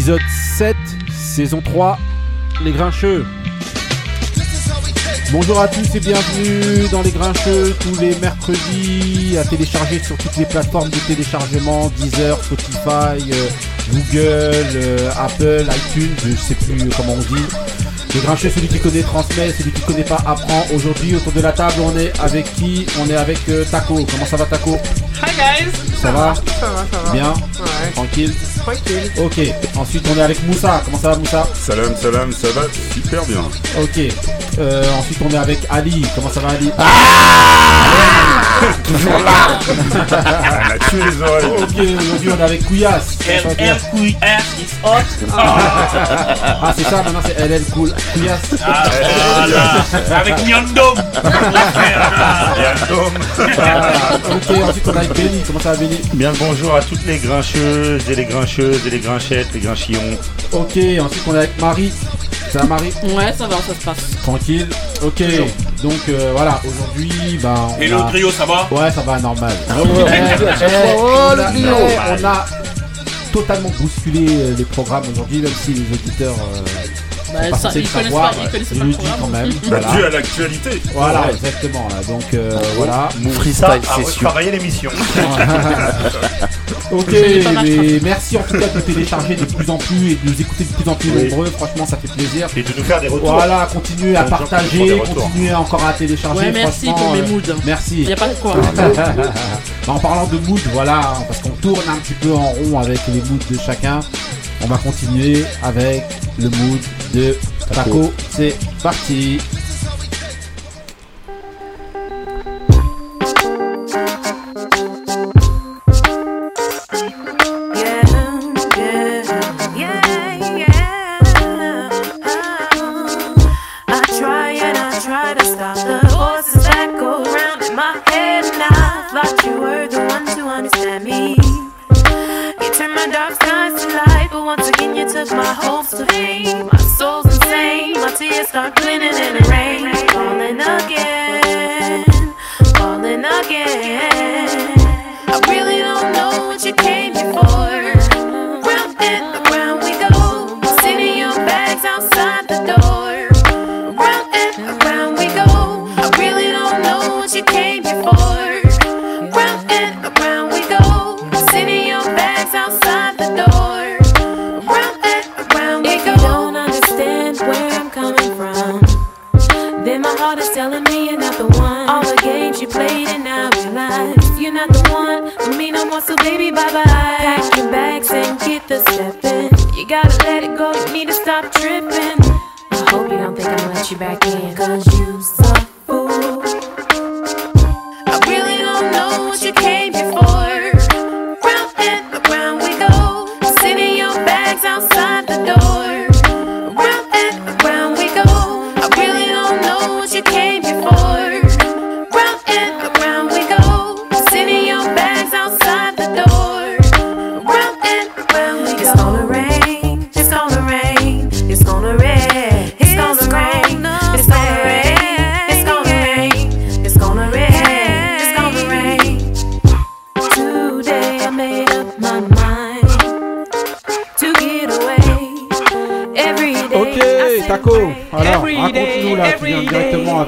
Épisode 7, saison 3, Les Grincheux. Bonjour à tous et bienvenue dans Les Grincheux tous les mercredis à télécharger sur toutes les plateformes de téléchargement, Deezer, Spotify, euh, Google, euh, Apple, iTunes, je sais plus comment on dit. Les Grincheux, celui qui connaît transmet, celui qui connaît pas apprend. Aujourd'hui autour de la table on est avec qui? On est avec euh, Taco. Comment ça va Taco? Hi guys Ça va Ça va, ça va. Bien Ouais, Tranquille tranquille. Ok. Ensuite on est avec Moussa. Comment ça va Moussa? Salam, salam, ça va super bien. Ok. Euh, ensuite, on est avec Ali. Comment ça va, Ali Toujours là On a tué les oreilles. Ok, aujourd'hui, on est avec va, Kouyas LLQS is hot. Ah, c'est ça, maintenant, c'est LL Cool. Kouyas. Ah, voilà. Avec homme. Ah, ok, ensuite, on est avec Benny. Comment ça va, Benny Bien le bonjour à toutes les grincheuses et les grincheuses et les grinchettes, les grinchillons. Ok, ensuite, on est avec Marie. Ça va, Marie Ouais, ça va, ça se passe. Tranquille. Ok, donc euh, voilà, aujourd'hui, bah. on Et le trio, ça va Ouais, ça va, normal. On, a, eh, on a totalement bousculé euh, les programmes aujourd'hui, même si les auditeurs. euh, Bah, pas ils le connaissent savoir, pas, ils connaissent pas le le dis quand programme. même. Bah, Voilà. dû à l'actualité. Voilà, exactement. Là. Donc euh, voilà. Freestyle, à retravailler l'émission. Ok, mais merci en tout cas de nous télécharger de plus en plus et de nous écouter de plus en plus Oui. nombreux. Franchement, ça fait plaisir. Et de nous faire des retours. Voilà, continuez à partager, continuez encore à télécharger. Ouais, merci pour mes euh, moods. Merci. Y a pas de quoi. Bah, en parlant de mood, voilà, hein, parce qu'on tourne un petit peu en rond avec les moods de chacun. On va continuer avec le mood de Taco. C'est parti. Start cleaning in the rain, the one for me no more. So baby, bye bye. Pack your bags and get the steppin'. You gotta let it go. You need to stop trippin'. I hope you don't think I'll let you back in. Cause you so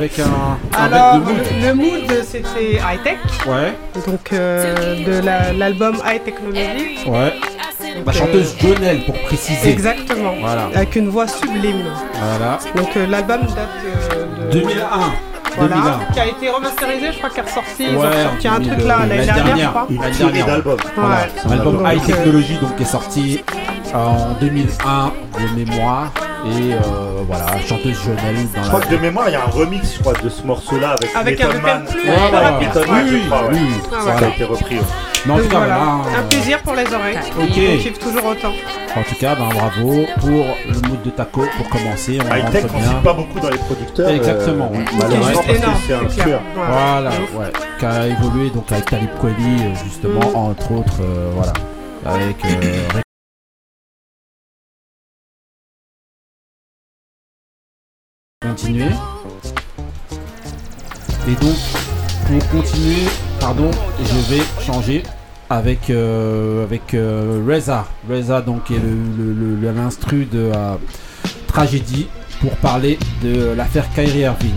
avec un, Alors, mood. le, mood, c'était high-tech, Ouais, donc euh, de la- l'album High Technology. ouais. La euh, chanteuse Jonelle pour préciser. Exactement, Voilà. avec une voix sublime. Voilà. Donc euh, l'album date euh, de... 2001. Voilà, 2001. qui a été remasterisé, je crois qu'elle est ressortie, ils ont Ouais, sorti un truc là 2000, l'année dernière, je crois. Dernière. Voilà. Ouais. Un album Donc, High euh, Technology donc qui est sorti en 2001 de mémoire et euh, voilà chanteuse Jonelle dans Je crois la que de mémoire, il y a un remix je crois, de ce morceau-là avec, Avec un Man. Ouais, voilà. rapide. Method Man, Oui, je crois, ouais. oui, oui. Ah, Ça Voilà. a été repris. ouais. Mais en tout cas voilà, un euh, plaisir pour les oreilles. Ok. On kiffe toujours autant. en tout cas ben, bravo pour le mood de Taco pour commencer on High Tech, on cite pas beaucoup dans les producteurs. Exactement, euh, ouais. Malheureusement, C'est parce que énorme, c'est un voilà ouais qui a évolué donc avec Talib Kweli euh, justement Mm. entre autres euh, voilà avec continuer et donc pour continuer pardon je vais changer avec euh, avec euh, Reza. Reza donc est le, le- le- le- l'instru de euh, tragédie pour parler de l'affaire Kyrie Irving.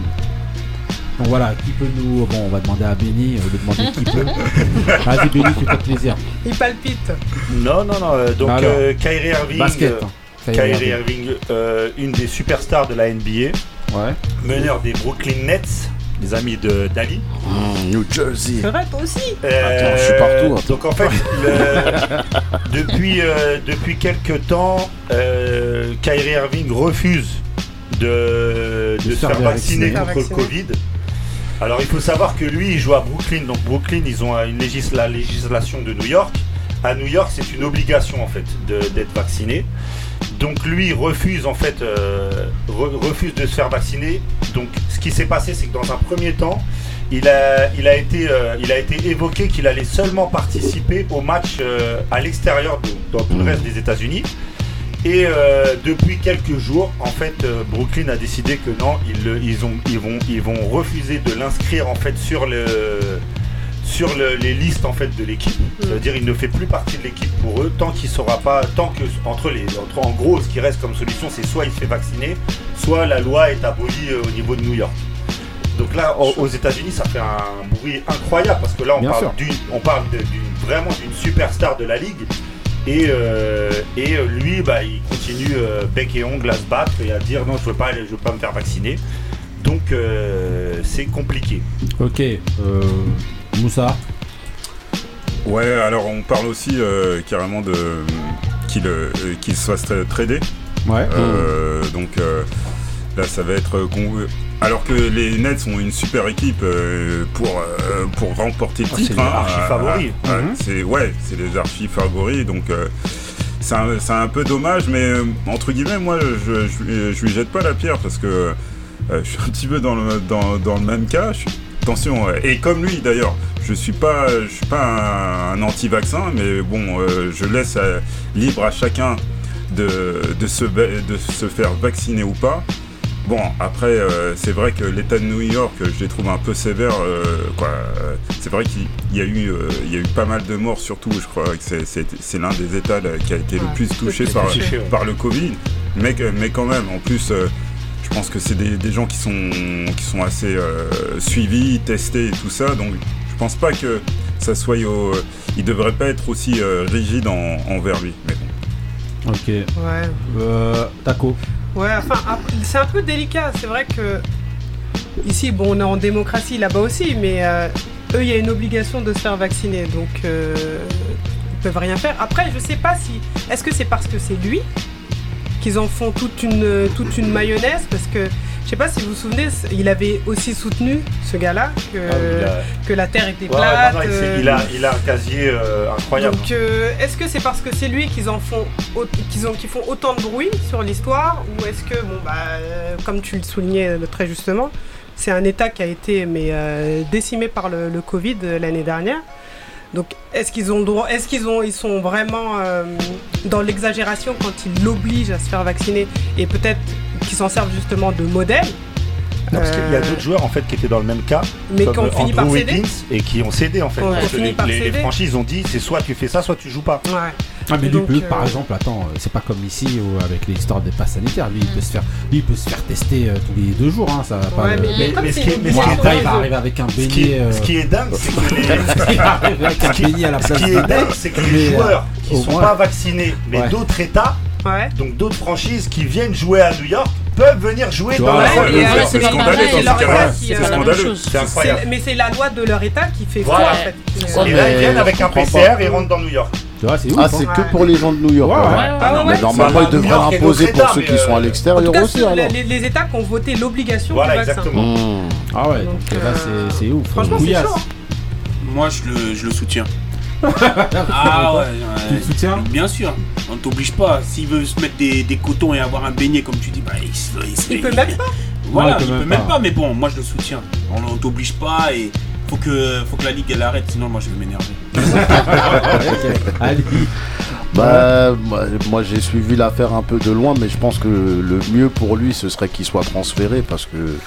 Donc voilà, qui peut nous. Bon, on va demander à Benny, on va demander qui peut. Vas-y, Benny, fais-toi plaisir. Il palpite. Non, non, non. euh, donc, Alors, euh, Kyrie Irving, Basket. euh, hein. Kyrie Kyrie Irving. Irving, euh, une des superstars de la NBA, Ouais. meneur des Brooklyn Nets, les amis de Dali. Mmh, New Jersey. C'est vrai, toi aussi. Attends, je suis partout, attends. Donc en fait, le- depuis, euh, depuis quelques temps, euh, Kyrie Irving refuse de, de De se faire vacciner vacciner. contre le Covid. Alors il faut savoir que lui, il joue à Brooklyn. Donc Brooklyn, ils ont une légis- la législation de New York. À New York, c'est une obligation en fait de- d'être vacciné. Donc lui refuse en fait, euh, re- refuse de se faire vacciner. Donc ce qui s'est passé, c'est que dans un premier temps, il a, il a été, euh, il a été évoqué qu'il allait seulement participer au match euh, à l'extérieur, dans tout le Mhm. reste des États-Unis. Et depuis quelques jours, en fait, Brooklyn a décidé que non, ils, le- ils, ont, ils, vont, ils vont refuser de l'inscrire en fait sur le sur le- les listes en fait de l'équipe. Ça veut dire qu'il ne fait plus partie de l'équipe pour eux tant qu'il saura pas, tant que entre les, entre en gros, ce qui reste comme solution, c'est soit il se fait vacciner, soit la loi est abolie euh, au niveau de New York. Donc là, au- aux États-Unis, ça fait un bruit incroyable parce que là, on Bien parle d'une, on parle de- vraiment d'une superstar de la ligue. Et, euh, et euh, lui, bah, il continue euh, bec et ongle à se battre et à dire non, je veux pas, aller- je veux pas me faire vacciner. Donc c'est compliqué. Ok. Moussa. Ouais, alors on parle aussi euh, carrément de qu'il euh, qu'il se fasse tra- trader. Ouais. Euh, Donc euh, là, ça va être con- alors que les Nets ont une super équipe euh, pour euh, pour remporter le Ah, titre. c'est les archi euh, favoris. ouais, Mhm. c'est ouais, c'est les archi favoris. Donc euh, c'est un, c'est un peu dommage, mais entre guillemets, moi, je, je, lui- je lui jette pas la pierre parce que euh, je suis un petit peu dans le dans, dans le même cas. Je suis- attention, euh, et comme lui d'ailleurs, je suis pas je suis pas un, un anti-vaccin, mais bon, euh, je laisse euh, libre à chacun de, de, se, de se faire vacciner ou pas. Bon, après, euh, c'est vrai que l'État de New York, je les trouve un peu sévères. euh, quoi. C'est vrai qu'il y, a eu, euh, il y a eu pas mal de morts, surtout, je crois que c'est- c'est c'est l'un des États là, qui a été le plus touché par, touché, ouais. par le Covid. Mais, mais quand même, en plus, je pense que c'est des, des gens qui sont, qui sont assez euh, suivis, testés et tout ça. Donc, je pense pas que ça soit au. Il devrait pas être aussi euh, rigide en- envers lui. Mais bon. Ok. Ouais. Euh, Taco. Ouais, enfin, c'est un peu délicat. C'est vrai que ici, bon, on est en démocratie là-bas aussi, mais euh, eux, il y a une obligation de se faire vacciner, donc euh, ils peuvent rien faire. Après, je sais pas si, est-ce que c'est parce que c'est lui qu'ils en font toute une toute une mayonnaise, parce que je sais pas si vous vous souvenez, il avait aussi soutenu ce gars-là que Ah, il a- que la Terre était Ouais, plate. non, non, il, s'est- euh, il a, il a un casier euh, incroyable. donc, euh, est-ce que c'est parce que c'est lui qu'ils en font, qu'ils ont, qu'ils font autant de bruit sur l'histoire, ou est-ce que, bon, bah, comme tu le soulignais très justement, c'est un État qui a été mais euh, décimé par le, le Covid l'année dernière. Donc, est-ce qu'ils ont le droit, est-ce qu'ils ont, ils sont vraiment euh, dans l'exagération quand ils l'obligent à se faire vacciner et peut-être qu'ils s'en servent justement de modèle, Non, parce qu'il y a Euh, d'autres joueurs en fait qui étaient dans le même cas, mais comme qui ont fini Andrew par et qui ont cédé en fait. Ouais, Parce que les, franchises ont dit c'est soit tu fais ça, soit tu joues pas. Ouais. Ah mais lui, Donc, peut- euh, par exemple, attends, euh, c'est pas comme ici où, avec les histoires des passes sanitaires. Lui, il peut se faire, lui, il peut se faire tester euh, tous les deux jours. Hein, ça va pas. Ouais, le- mais, ce qui est- mais ce qui il va arriver avec un Ce qui, beignet. euh, ce qui est dingue, c'est que les, avec un à la ce qui est dingue, c'est que les Mais, joueurs qui sont moins- pas vaccinés, mais Ouais. d'autres États, Ouais. donc d'autres franchises qui viennent jouer à New York, peuvent venir jouer dans la salle c'est scandaleux c'est incroyable. mais c'est la loi de leur État qui fait Voilà. ça Et là, ils viennent avec un PCR et rentrent dans New York. Tu vois, c'est ouf. Ah, hein. c'est que pour les gens de New York. Ouais, ouais. ouais. Ah ouais. normalement, ils devraient l'imposer pour ceux qui sont à euh, l'extérieur cas, aussi. alors. les, les États qui ont voté l'obligation Voilà, du vaccin. exactement. Mmh. Ah ouais, Donc, donc là, euh, c'est c'est ouf. Franchement, c'est chaud. Moi, je le, je le soutiens. ah ouais, Tu ouais. le soutiens Bien sûr. On t'oblige pas. S'il veut se mettre des, des cotons et avoir un beignet, comme tu dis, bah il se il se- Il peut même pas. Voilà, Ouais, il peut même pas. mais bon, moi je le soutiens. On, on t'oblige pas et faut que, faut que la ligue elle arrête, sinon moi je vais m'énerver. Bah, moi j'ai suivi l'affaire un peu de loin, mais je pense que le mieux pour lui ce serait qu'il soit transféré parce que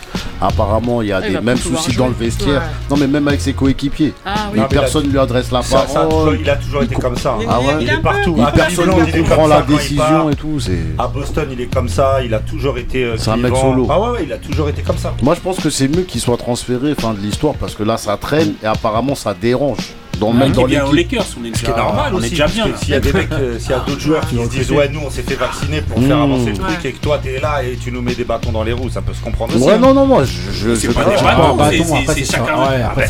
apparemment il y a des mêmes soucis dans le vestiaire. Non, mais même avec ses coéquipiers, ah, personne ne lui adresse la parole. Il a toujours été comme ça. Ah il est partout. Ah, il personne ne comprend la décision et tout. À Boston, il est comme ça. Il a toujours été. Euh, c'est un mec solo. Ah ouais, il a toujours été comme ça. Moi je pense que c'est mieux qu'il soit transféré, fin de l'histoire, parce que là ça traîne et apparemment ça dérange. Dans, ah, même dans bien aux Lakers, on est normal, on est déjà bien. S'il y a des mecs, euh, s'il y a d'autres joueurs qui se disent ouais nous on s'est fait vacciner pour faire hmm. avancer le truc et que toi t'es là et tu nous mets des bâtons dans les roues, ça peut se comprendre aussi. Ouais hein. non non moi je c'est pas des bâtons, c'est chacun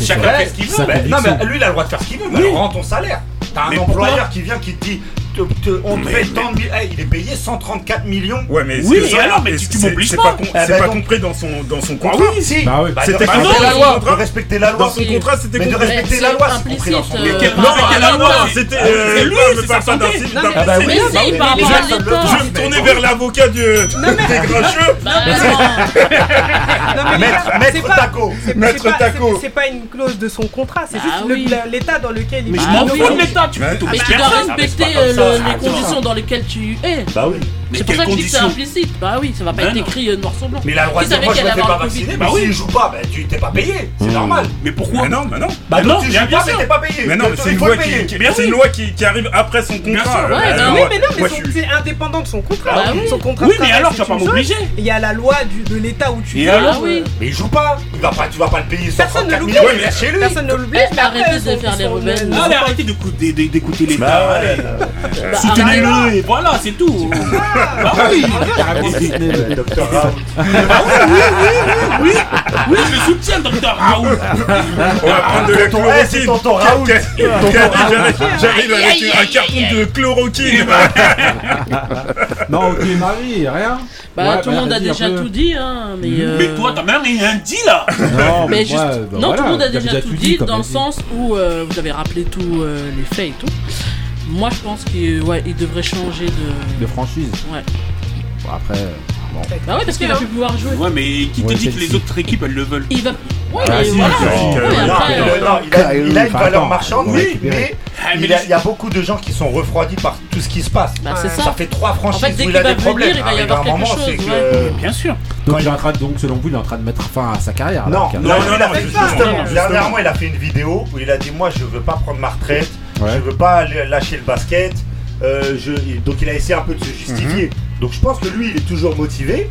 chacun fait ce qu'il veut. Non mais lui il a le droit de faire ce qu'il veut, mais rend ton salaire. T'as un employeur qui vient qui te dit te, te, eh, il est payé 134 millions. Ouais, mais oui, mais alors, mais tu, tu m'obliges pas. C'est pas, ah, bah compris dans son, dans son ah contrat. Oui, si. Bah bah c'était la loi. Respecter la loi. Son contrat, c'était de respecter la loi. Non, c'était euh, la loi. C'était euh, Je me tournais vers l'avocat du gracieux. Maître Taco. Maître Taco. C'est pas une clause de son contrat, c'est juste l'état dans lequel il est. Je m'en ah fous de l'état. Tu peux tout respecter le les conditions dans lesquelles tu es. Bah oui. Mais c'est pour ça que dis que c'est implicite. Bah oui, ça va pas ben être écrit euh, noir sur blanc. Mais la loi de dire moi je me fais pas vacciner, bah oui, il joue pas, bah tu t'es pas payé, c'est hmm. normal. Mais pourquoi ben bah Mais non, mais non. Bah non, tu joues pas, mais t'es pas payé. Mais non, c'est une loi qui c'est une loi qui arrive après son contrat. Oui, mais non, mais c'est indépendant de son contrat. Bah son contrat. Oui, mais alors tu vas pas m'obliger. Il y a la loi de l'État où tu. Et alors ah Mais il joue pas. Tu vas pas le payer. Personne ne l'oublie. Personne ne l'oublie. Arrêtez de faire les rebelles. Bah Allez, arrêtez d'écouter l'État. Soutenez-le voilà, c'est tout. Ah oui Le docteur ah Raoult. Ah oui, oui, oui, oui, je soutiens docteur Raoult. On va prendre de la chloroquine. J'arrive avec un carton de chloroquine. Non, ok, Marie, rien. Bah, tout le monde a déjà tout dit, hein. Euh, mais toi, t'as même rien dit là. Non, tout le monde a déjà tout dit dans le sens où euh, vous avez rappelé tous euh, les faits et tout. Moi, je pense qu'il devrait changer de... Franchise Ouais. Bon, après... Bon. Bah ouais, parce qu'il a plus hein. pouvoir jouer. Ouais, mais qui te dit que les autres équipes, elles le veulent Il ah, il a une valeur marchande, oui, mais ah, il y a, beaucoup de gens qui sont refroidis par tout ce qui se passe. Bah, ça. fait trois franchises où il, a des problèmes. Il va y ah, avoir quelque chose, que... Euh, bien sûr. Donc, il... Est en train de, selon vous, il est en train de mettre fin à sa carrière. Non, non, non, non, non, non, non, non, non, justement. Dernièrement, il a fait une vidéo où il a dit Moi, je veux pas prendre ma retraite ouais. je veux pas lâcher le basket. Euh, donc il a essayé un peu de se justifier. Mhm. Donc je pense que lui, il est toujours motivé.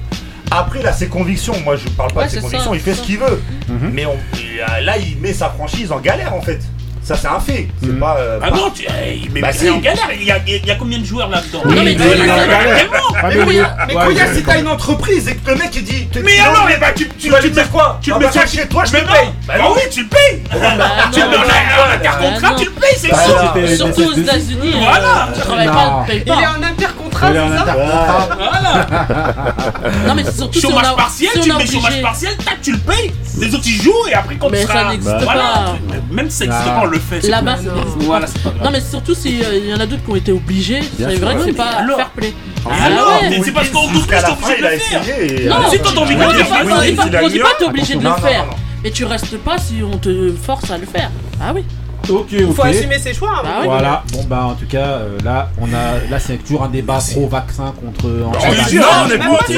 Après, là, ses convictions, moi je ne parle pas de ses convictions, il fait ce qu'il veut. Mhm. Mais euh, là, il met sa franchise en galère en fait. Ça, c'est un fait. C'est mm. pas. Euh, ah pas... non, tu... Eh, mais, bah, c'est en galère. Il y, a, il y, a combien de joueurs là-dedans Non, mais, mais, ah, mais Koya, si t'as une entreprise et que le mec il dit. Mais alors, mais bah, eh ben, tu, tu, tu, mets quoi Tu ah, me bah, mets chez toi, je te paye. Bah, bah oui, tu le payes. Bah tu me mets intercontrat, tu le payes, c'est sûr. Surtout aux États-Unis. Hein. Voilà. Tu travailles pas, tu payes pas. Il est en intercontrat, c'est ça Voilà. Non, mais c'est surtout. Chômage partiel, tu mets chômage partiel, tac, tu le payes. Les autres ils jouent et après quand tu seras. Même ça n'existe pas. Même ça n'existe pas le fait. Là-bas, c'est voilà, pas grave. Non, mais surtout s'il euh, y en a d'autres qui ont été obligés, c'est vrai que c'est pas fair play. Alors, ah c'est parce qu'on doute que t'es obligé de le faire. Non, si t'as envie de le faire, on dit pas t'es obligé de le faire. Mais tu restes pas si on te force à le faire. Ah oui. Ok, ok. Faut assumer ses choix. Hein. Ah voilà. Bon bah en tout cas euh, là on a là c'est toujours un débat pro vaccin contre. Non, on est pour anti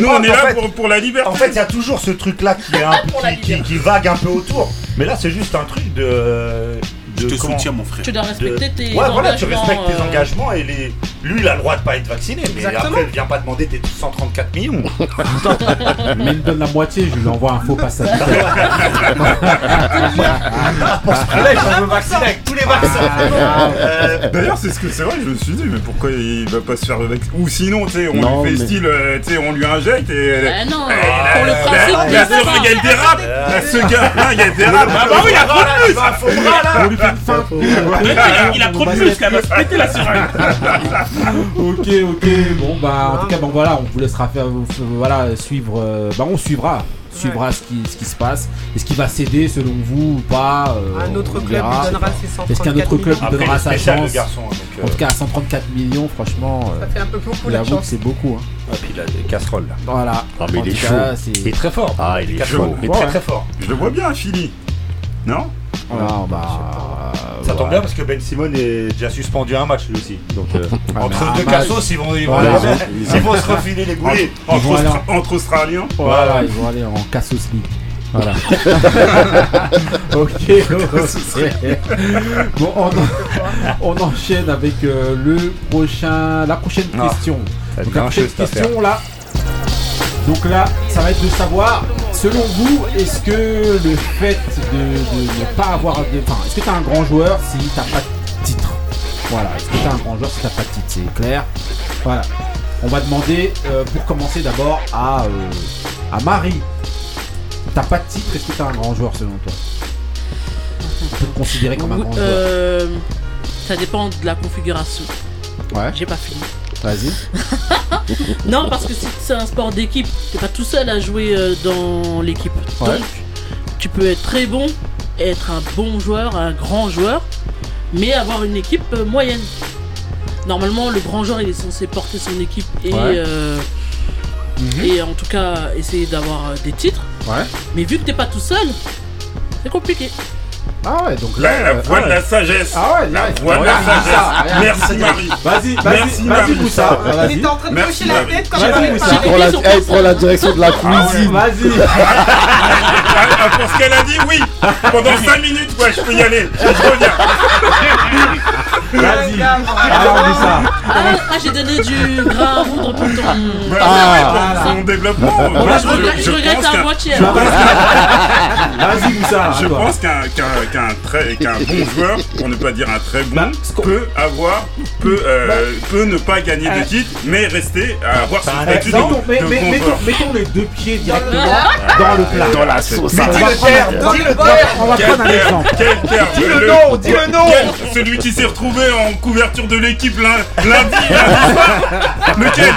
Nous on est là pour la liberté. En fait il y a toujours ce truc là qui qui vague un peu autour. Mais là c'est juste un truc de je te soutiens, mon frère. Tu dois respecter tes. Ouais, voilà, tu respectes tes euh, engagements et les. Lui, il a le droit de pas être vacciné, mais après, il vient pas demander tes 134 millions. mais il me donne la moitié, je lui envoie un faux passage. Là me vacciner avec tous les vaccins. Euh, d'ailleurs, c'est ce que c'est vrai, je me suis dit, mais pourquoi il va pas se faire vacciner Ou sinon, tu sais, on lui fait style, euh, tu sais, on lui injecte et. Bah non, eh, pour le principe, il y a des. Ce gars-là, il y a des rap. Ah bah oui, il y a un. Il a trop de muscles, elle va se la seringue. ok, ok. Bon, bah, en tout cas, bon, voilà, on vous laissera faire, voilà, suivre. Bah, on suivra suivra ce, qui, se passe. Est-ce qu'il va céder selon vous ou pas euh, Un autre club lui donnera ses 134 Est-ce qu'un autre club donnera sa chance garçon, hein, En tout euh, cas, à 134 millions, franchement, ça fait un peu beaucoup la chance. c'est beaucoup. Hein. Ah, puis il a des casseroles là. Voilà. Non, mais il est chaud. Très fort. Ah, il est chaud. Mais très très fort. Je le vois bien, Philly. Non? Ah, bah, Ça tombe bien parce que Ben Simon est déjà suspendu à un match lui aussi. Donc euh, entre deux cassos, ils vont, ils vont, Voilà, ils vont- ils ont- ils vont se refiler les goulets. Entre, aller Australiens. Voilà, ils vont aller en Cassos League. Voilà. ok. Bon, on, en- on enchaîne avec euh, le prochain, la prochaine question. Donc, la prochaine question là. Donc là, ça va être de savoir, selon vous, est-ce que le fait de, de ne pas avoir de. Enfin, est-ce que tu es un grand joueur si t'as pas de titre? Voilà, est-ce que tu es un grand joueur si t'as pas de titre? C'est clair. Voilà. On va demander, euh, pour commencer d'abord, à, euh, à Marie. T'as pas de titre, est-ce que t'es un grand joueur selon toi? On peut te considérer comme un Oui, grand joueur. euh, ça dépend de la configuration. Ouais, J'ai pas fini. Vas-y. Non, parce que si c'est un sport d'équipe, t'es pas tout seul à jouer euh, dans l'équipe. Ouais. Donc, tu peux être très bon, être un bon joueur, un grand joueur, mais avoir une équipe euh, moyenne. Normalement, le grand joueur, il est censé porter son équipe et, Ouais. euh, Mhm. et en tout cas essayer d'avoir des titres. Ouais. Mais vu que t'es pas tout seul, c'est compliqué. Ah ouais, donc là. La, la voix ah de la sagesse. Ah ouais, La voix de la sagesse. Merci Marie. Vas-y, vas-y, Merci, vas-y. Moussa. Il était en train de Merci, hocher la tête. Moussa. J'ai Il prend la, direction de la cuisine. Vas-y. Ah, ah, pour ce qu'elle a dit, oui. Pendant 5 minutes, ouais, je peux y aller. Je reviens. Vas-y. Alors Moussa. Ah, ah, j'ai donné du grain à pour ton. Bah, Ah, mon développement. Je, regrette, à qu'un- moitié. Pas- Vas-y Moussa. Je pense qu'un qu'un qu'un très qu'un bon joueur, pour ne pas dire un très bon, Bah, peut avoir peut euh, peut ne pas gagner de titre, mais rester à avoir son un statut de, Mettons, les deux pieds directement dans le plat. Dans la sauce. On va Dis le prendre- terme, dis le terme. On va Quel prendre un exemple. Dis le nom, dis le nom. Quel- Celui qui s'est retrouvé en couverture de l'équipe lundi, Lequel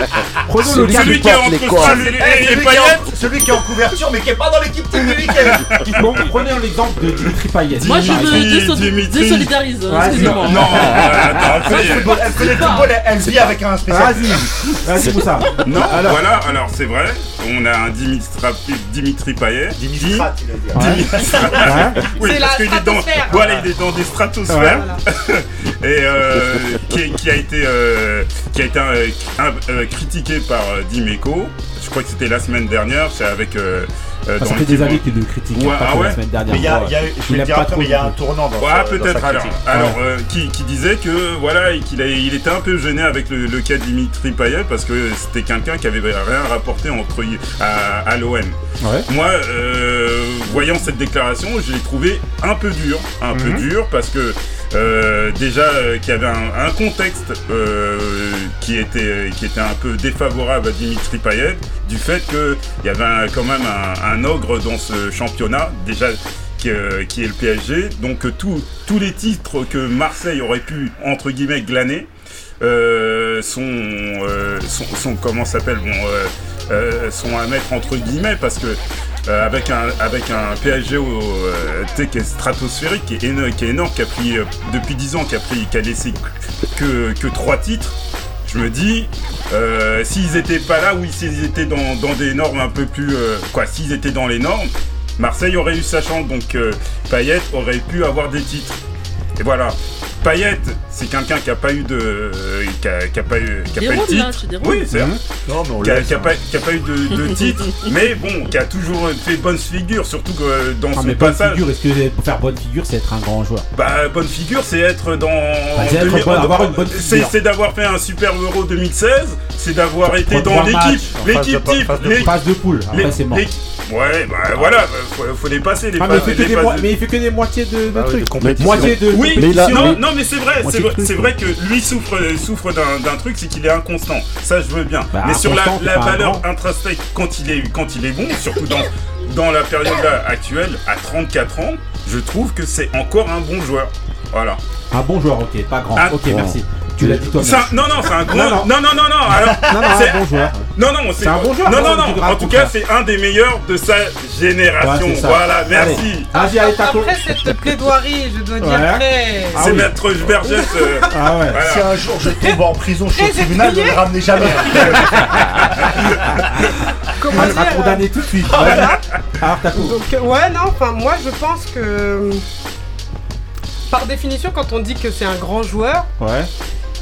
Prenons le Celui qui Celui qui est entre et, Eh, celui, qui est Payet en, celui qui est en couverture mais qui est pas dans l'équipe type du week-end. Bon, prenez l'exemple de Dimitri Payet. Moi, je me désolidarise, excusez-moi. Non, euh, ça. Elle connaît le football, elle- elle vit avec un spécial. Vas-y. Vas-y Moussa. Non, voilà, alors c'est vrai, on a un Dimitri, Dimitri Payet. Dimitri, il a dit. Ouais. Oui, parce qu'il est dans, stratosphère. voilà, il est dans des stratosphères et euh, qui, qui a été, euh, qui a été euh, un- euh, critiqué par Dimeco. Je crois que c'était la semaine dernière, c'est avec euh, euh, Ça fait des années qu'il le critique. Ouais, ah ouais la semaine dernière. Mais il y a, y a- je Il dire après, mais il y a un tournant dans, Ouais, peut-être alors. Alors, euh, qui, qui disait que voilà, qu'il il était un peu gêné avec le, le cas de Dimitri Payet parce que c'était quelqu'un qui avait rien rapporté entre à, à l'OM. Ouais. Moi, euh, voyant cette déclaration, je l'ai trouvé un peu dur, un peu dur parce que euh, déjà euh, qu'il y avait un, un contexte euh, qui était qui était un peu défavorable à Dimitri Payet, du fait qu'il y avait quand même un, un ogre dans ce championnat déjà. Qui, euh, qui est le PSG, donc euh, tous les titres que Marseille aurait pu entre guillemets glaner euh, sont, euh, sont, sont- comment s'appelle bon, euh, sont à mettre entre guillemets parce que euh, avec un avec un PSG euh, qui est stratosphérique, qui est énorme, qui a pris euh, depuis 10 ans, qui a laissé que que trois titres. Je me dis, euh, s'ils étaient pas là ou s'ils étaient dans, des normes un peu plus, quoi, s'ils étaient dans les normes, Marseille aurait eu sa chance, donc Payet aurait pu avoir des titres. Et voilà. Payet, c'est quelqu'un qui a pas eu de, euh, qui a, qui a pas eu, qui a pas eu de là, titre. Oui, c'est Mhm. Non, mais on qui a, laisse, qui a hein. pas, qui a pas eu de, de titre, mais bon, qui a toujours fait bonne figure, surtout que euh, dans Ah, son mais bonne passage. figure, est-ce que pour faire bonne figure, c'est être un grand joueur? Bah, bonne figure, c'est être dans. c'est être demi- bon- avoir une bonne c'est- figure. C'est d'avoir fait un Super Euro 2016, c'est d'avoir été dans l'équipe, l'équipe type, phase de poule, après l'é- c'est mort. Ouais, bah voilà, faut, faut les passer, les Ah, mais, il les de- mais il fait que des moitiés de, de Ah oui, trucs. de compétition. Moitié de Oui, Mais a- non, mais- non, mais c'est vrai, c'est vrai, que lui souffre, souffre d'un d'un truc, c'est qu'il est inconstant. Ça, je veux bien. Bah, mais sur la, valeur intrinsèque, quand il est, quand il est bon, surtout dans, dans la période là actuelle, à 34 ans, je trouve que c'est encore un bon joueur. Voilà. Un bon joueur, ok, pas grand. Ah, ok, bon. merci. Tu l'as dit toi-même. C'est un- non, non, c'est un grand. Non, Non, non. non, non, non. alors, Non, non, c'est- un bon joueur. non, non, C'est un bon joueur, Non, non, non. En le tout cas, c'est un des meilleurs de sa génération. Ouais, voilà, merci. Allez. Après cette plaidoirie, je dois dire Ouais. très. Ah c'est oui. Maître Bergès. euh, Ah ouais. voilà. Si un jour je tombe en prison, je suis au Très tribunal, ne le ramenez jamais. Comment À, dire à condamner tout de suite. Voilà. Alors. Donc, euh, ouais, non, enfin, moi je pense que. par définition, quand on dit que c'est un grand joueur, Ouais.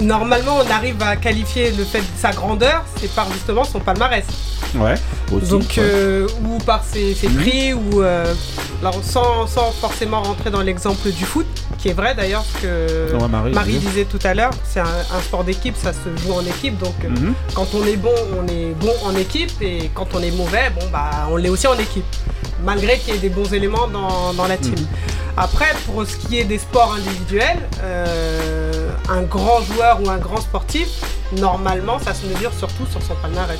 normalement on arrive à qualifier le fait de sa grandeur, c'est par justement son palmarès. Ouais. Aussi, Donc, euh, ou par ses, ses Mhm. prix, ou euh, alors sans, sans forcément rentrer dans l'exemple du foot, qui est vrai d'ailleurs, ce que Marie, disait tout à l'heure, c'est un, un sport d'équipe, ça se joue en équipe, donc euh, Mhm. quand on est bon, on est bon en équipe, et quand on est mauvais, bon bah on l'est aussi en équipe, malgré qu'il y ait des bons éléments dans, dans la team. Mhm. Après, pour ce qui est des sports individuels, euh, un grand joueur ou un grand sportif, normalement, ça se mesure surtout sur son palmarès.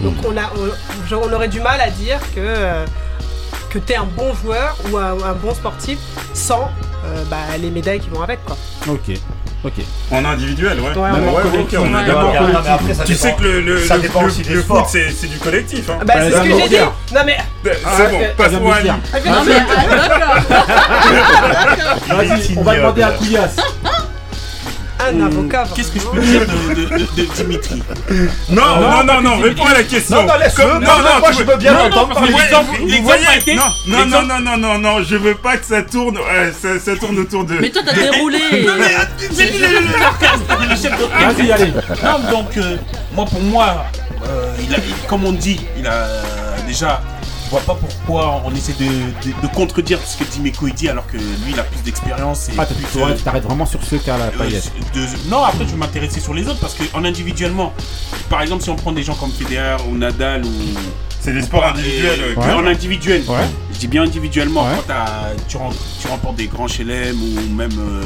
Donc on, a, on, aurait du mal à dire que, euh, que tu es un bon joueur ou un, un bon sportif sans euh, bah, les médailles qui vont avec. Quoi. Ok. Ok. En individuel, ouais. On Tu sais que le, le, ça le- foot, c'est c'est du collectif. Hein. Bah, Bah, c'est ce que j'ai dit. Non mais C'est Ah, bon, ok. passons à Ali. Non, mais, ah, d'accord. Vas-y, on va demander à Couillasse. Un avocat. Qu'est-ce que je peux dire de, de- de- de Dimitri Non, non, non, non, réponds à la question. Non, non, laisse-le. Non, non, moi, je veux- bien non, non, l'entendre parler. Non, non, non, non, non, non, non, je veux pas que ça tourne, ouais, ça, ça tourne autour de. Mais toi, t'as déroulé. C'est lui le le orchestre, il est le chef d'orchestre. Vas-y, allez. Non, donc, euh, moi, pour moi, euh, comme on dit, il a euh, déjà. Je vois pas pourquoi on essaie de, de- de contredire ce que Dimeco il dit alors que lui il a plus d'expérience et Ah, tu t'arrêtes- vraiment sur ce cas-là, euh, non, après je vais m'intéresser sur les autres parce que en individuellement, par exemple si on prend des gens comme Federer ou Nadal ou C'est des sports individuels. euh, Ouais. en individuel, Ouais. je dis bien individuellement, Ouais. quand tu, rem- tu remportes des grands chelem ou même euh,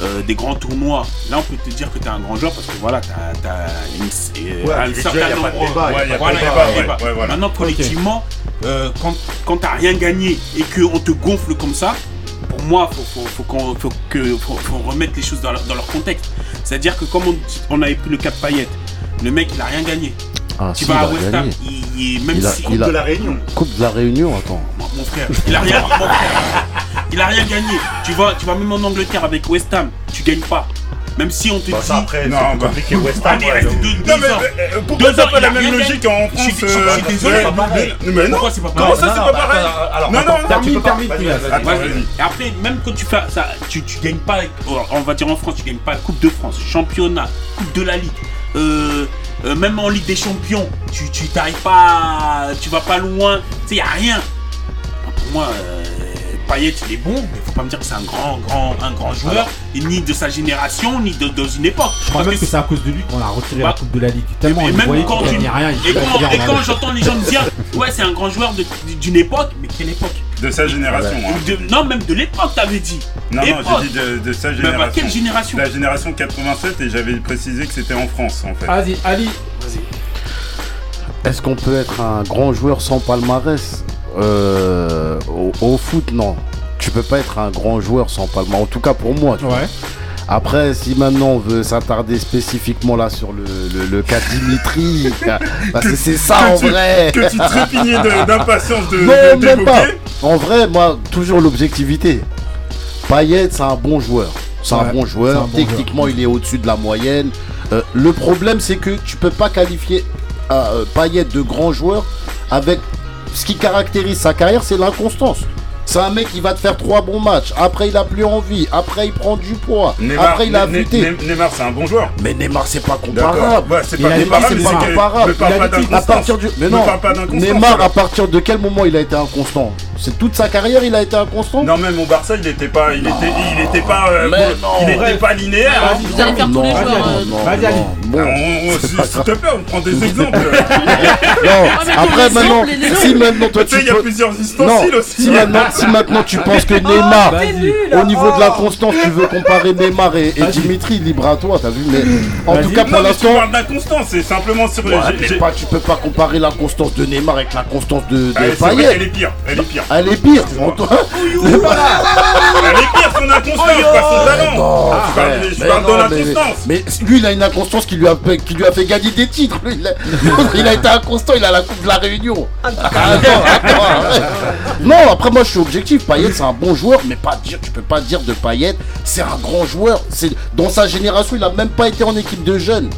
euh, des grands tournois, là on peut te dire que tu es un grand joueur parce que voilà, tu as, une, Ouais, un certain y a pas de nombre-. Maintenant collectivement, euh, quand, quand t'as rien gagné et qu'on te gonfle comme ça, pour moi, faut, faut, faut, qu'on- faut que, faut, faut remettre les choses dans leur, dans leur contexte. C'est-à-dire que comme on, on avait pris le de Payet, le mec il a rien gagné. Ah, Tu si, vas il à West Ham, il, il- même Il a- si il a- de la Réunion. Coupe de la Réunion, attends. mon, mon frère, il a rien, mon frère, il a rien gagné. Tu vas, tu vas même en Angleterre avec West Ham, tu gagnes pas. Même si on te Bon, dit, ça après, Non, c'est bah. compliqué. West Ham, allez, ouais, reste donc- deux, Non, deux mais ans. euh, pourquoi Deux t'as ans, pas la même logique en Je suis- France je suis- désolé. Mais mais non, Pourquoi c'est pas comment ça Non, c'est non, pas bah, pareil alors, Non, non. Et après, même quand tu fais ça, tu, gagnes pas, on va dire en France, tu gagnes pas la Coupe de France, championnat, Coupe de la Ligue, euh, euh, même en Ligue des Champions, tu tu t'arrives pas, tu vas pas loin, tu sais, y a rien. Pour moi, euh, Payet, il est bon, mais faut pas me dire que c'est un grand, grand, un grand joueur, et ni de sa génération, ni de, dans une époque. Je crois Parce même que c'est à cause de lui qu'on a retiré Bah, la Coupe de la Ligue. Tellement et même quand qu'il tu- gagnait rien. il Et quand, et quand j'entends les gens me dire, ouais, c'est un grand joueur d'une époque, mais quelle époque? De sa génération. hein. De- Non, même de l'époque, t'avais dit. Non, non, j'ai dit de, de sa Mais génération. bah, quelle génération La génération 87 et j'avais précisé que c'était en France en fait. Vas-y, Ali. Est-ce qu'on peut être un grand joueur sans palmarès? Euh, au, au foot, non. Tu peux pas être un grand joueur sans palmarès. En tout cas pour moi. tu vois. Ouais. Après, si maintenant on veut s'attarder spécifiquement là sur le, le, le cas Dimitri, parce que c'est ça en tu- vrai. Que tu trépignais d'impatience de, Non, de- même pas. En vrai, moi, toujours l'objectivité. Payet, c'est un bon joueur. C'est un bon joueur. un bon Techniquement, il est au-dessus de la moyenne. Euh, le problème, c'est que tu peux pas qualifier euh, Payet de grand joueur avec ce qui caractérise sa carrière, c'est l'inconstance. C'est un mec qui va te faire trois bons matchs. Après, il a plus envie. Après, il prend du poids. Neymar, Après, il a affûté. Ne- Neymar, c'est un bon joueur. Mais Neymar, c'est pas comparable. Ouais, c'est pas a mais c'est c'est pas comparable. Ne parle pas d'inconstance. Mais non, Neymar, à partir de quel moment il a été inconstant? C'est toute sa carrière, il a été inconstant Non, même au Barça, il était pas, il était, il était pas, euh, mais bon, non. il était pas linéaire. hein. Vas-y, Vous allez faire tous les vas-y, bon. On- on- S'il te plaît, on prend des exemples. Non, après maintenant, si maintenant toi tu il y a plusieurs ustensiles aussi. si maintenant, si maintenant tu penses que Neymar, au niveau de la oh. constance, tu veux comparer Neymar et. Dimitri, libre à toi, t'as vu, mais en tout cas pour mais tu l'instant, parles d'inconstance, c'est simplement sur le. tu peux pas comparer la constance de Neymar avec la constance de, de Payet. Elle est pire, elle est pire. Elle est pire. Antoine. Elle est pire son inconstance, pas son talent. Non, Ah, frère, parle- je mais parle de non, mais- l'inconstance. Mais, lui, il a une inconstance qui lui a fait, qui lui a fait gagner des titres. Lui, il, a, l'autre, il a été inconstant, il a la Coupe de la Réunion. Attends, attends. Non, après moi je suis objectif. Payet c'est un bon joueur, mais pas dire, tu peux pas dire de Payet c'est un grand joueur. C'est dans sa génération, il a même pas été en équipe de jeunes.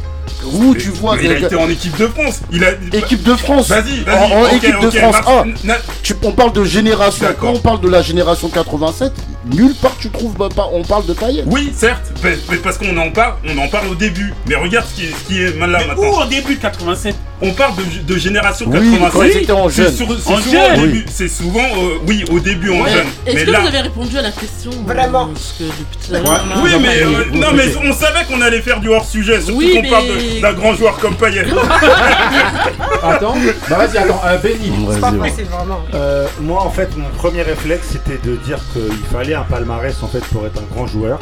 Où tu vois Mais il a été en équipe de France. Il a. équipe de France. Vas-y, En, vas-y. en ok, équipe de ok, France Mars- 1. Na- Tu- on parle de génération. Quand on parle de la génération 87, nulle part tu trouves bah, pas, on parle de Payet. Oui, certes, mais, mais parce qu'on en parle, on en parle au début. Mais regarde ce qui est, ce qui est là Mais maintenant. où au début de 87 On parle de, de génération Oui, 87. quand ils étaient en C'est jeune. sur- c'est En souvent jeune. au début. C'est souvent, euh, oui, au début en jeune. Est-ce que là, vous avez répondu à la question Vraiment. euh, Parce que depuis tout à oui, Non, mais mais- euh, non, mais on savait qu'on allait faire du hors sujet, surtout Oui, qu'on parle mais- d'un grand joueur comme Payet. Attends, bah vas-y, attends, euh, Benny. C'est pas Vas-y, ouais. facile, vraiment. Euh, moi, en fait, mon premier réflexe, c'était de dire qu'il fallait un palmarès en fait pour être un grand joueur.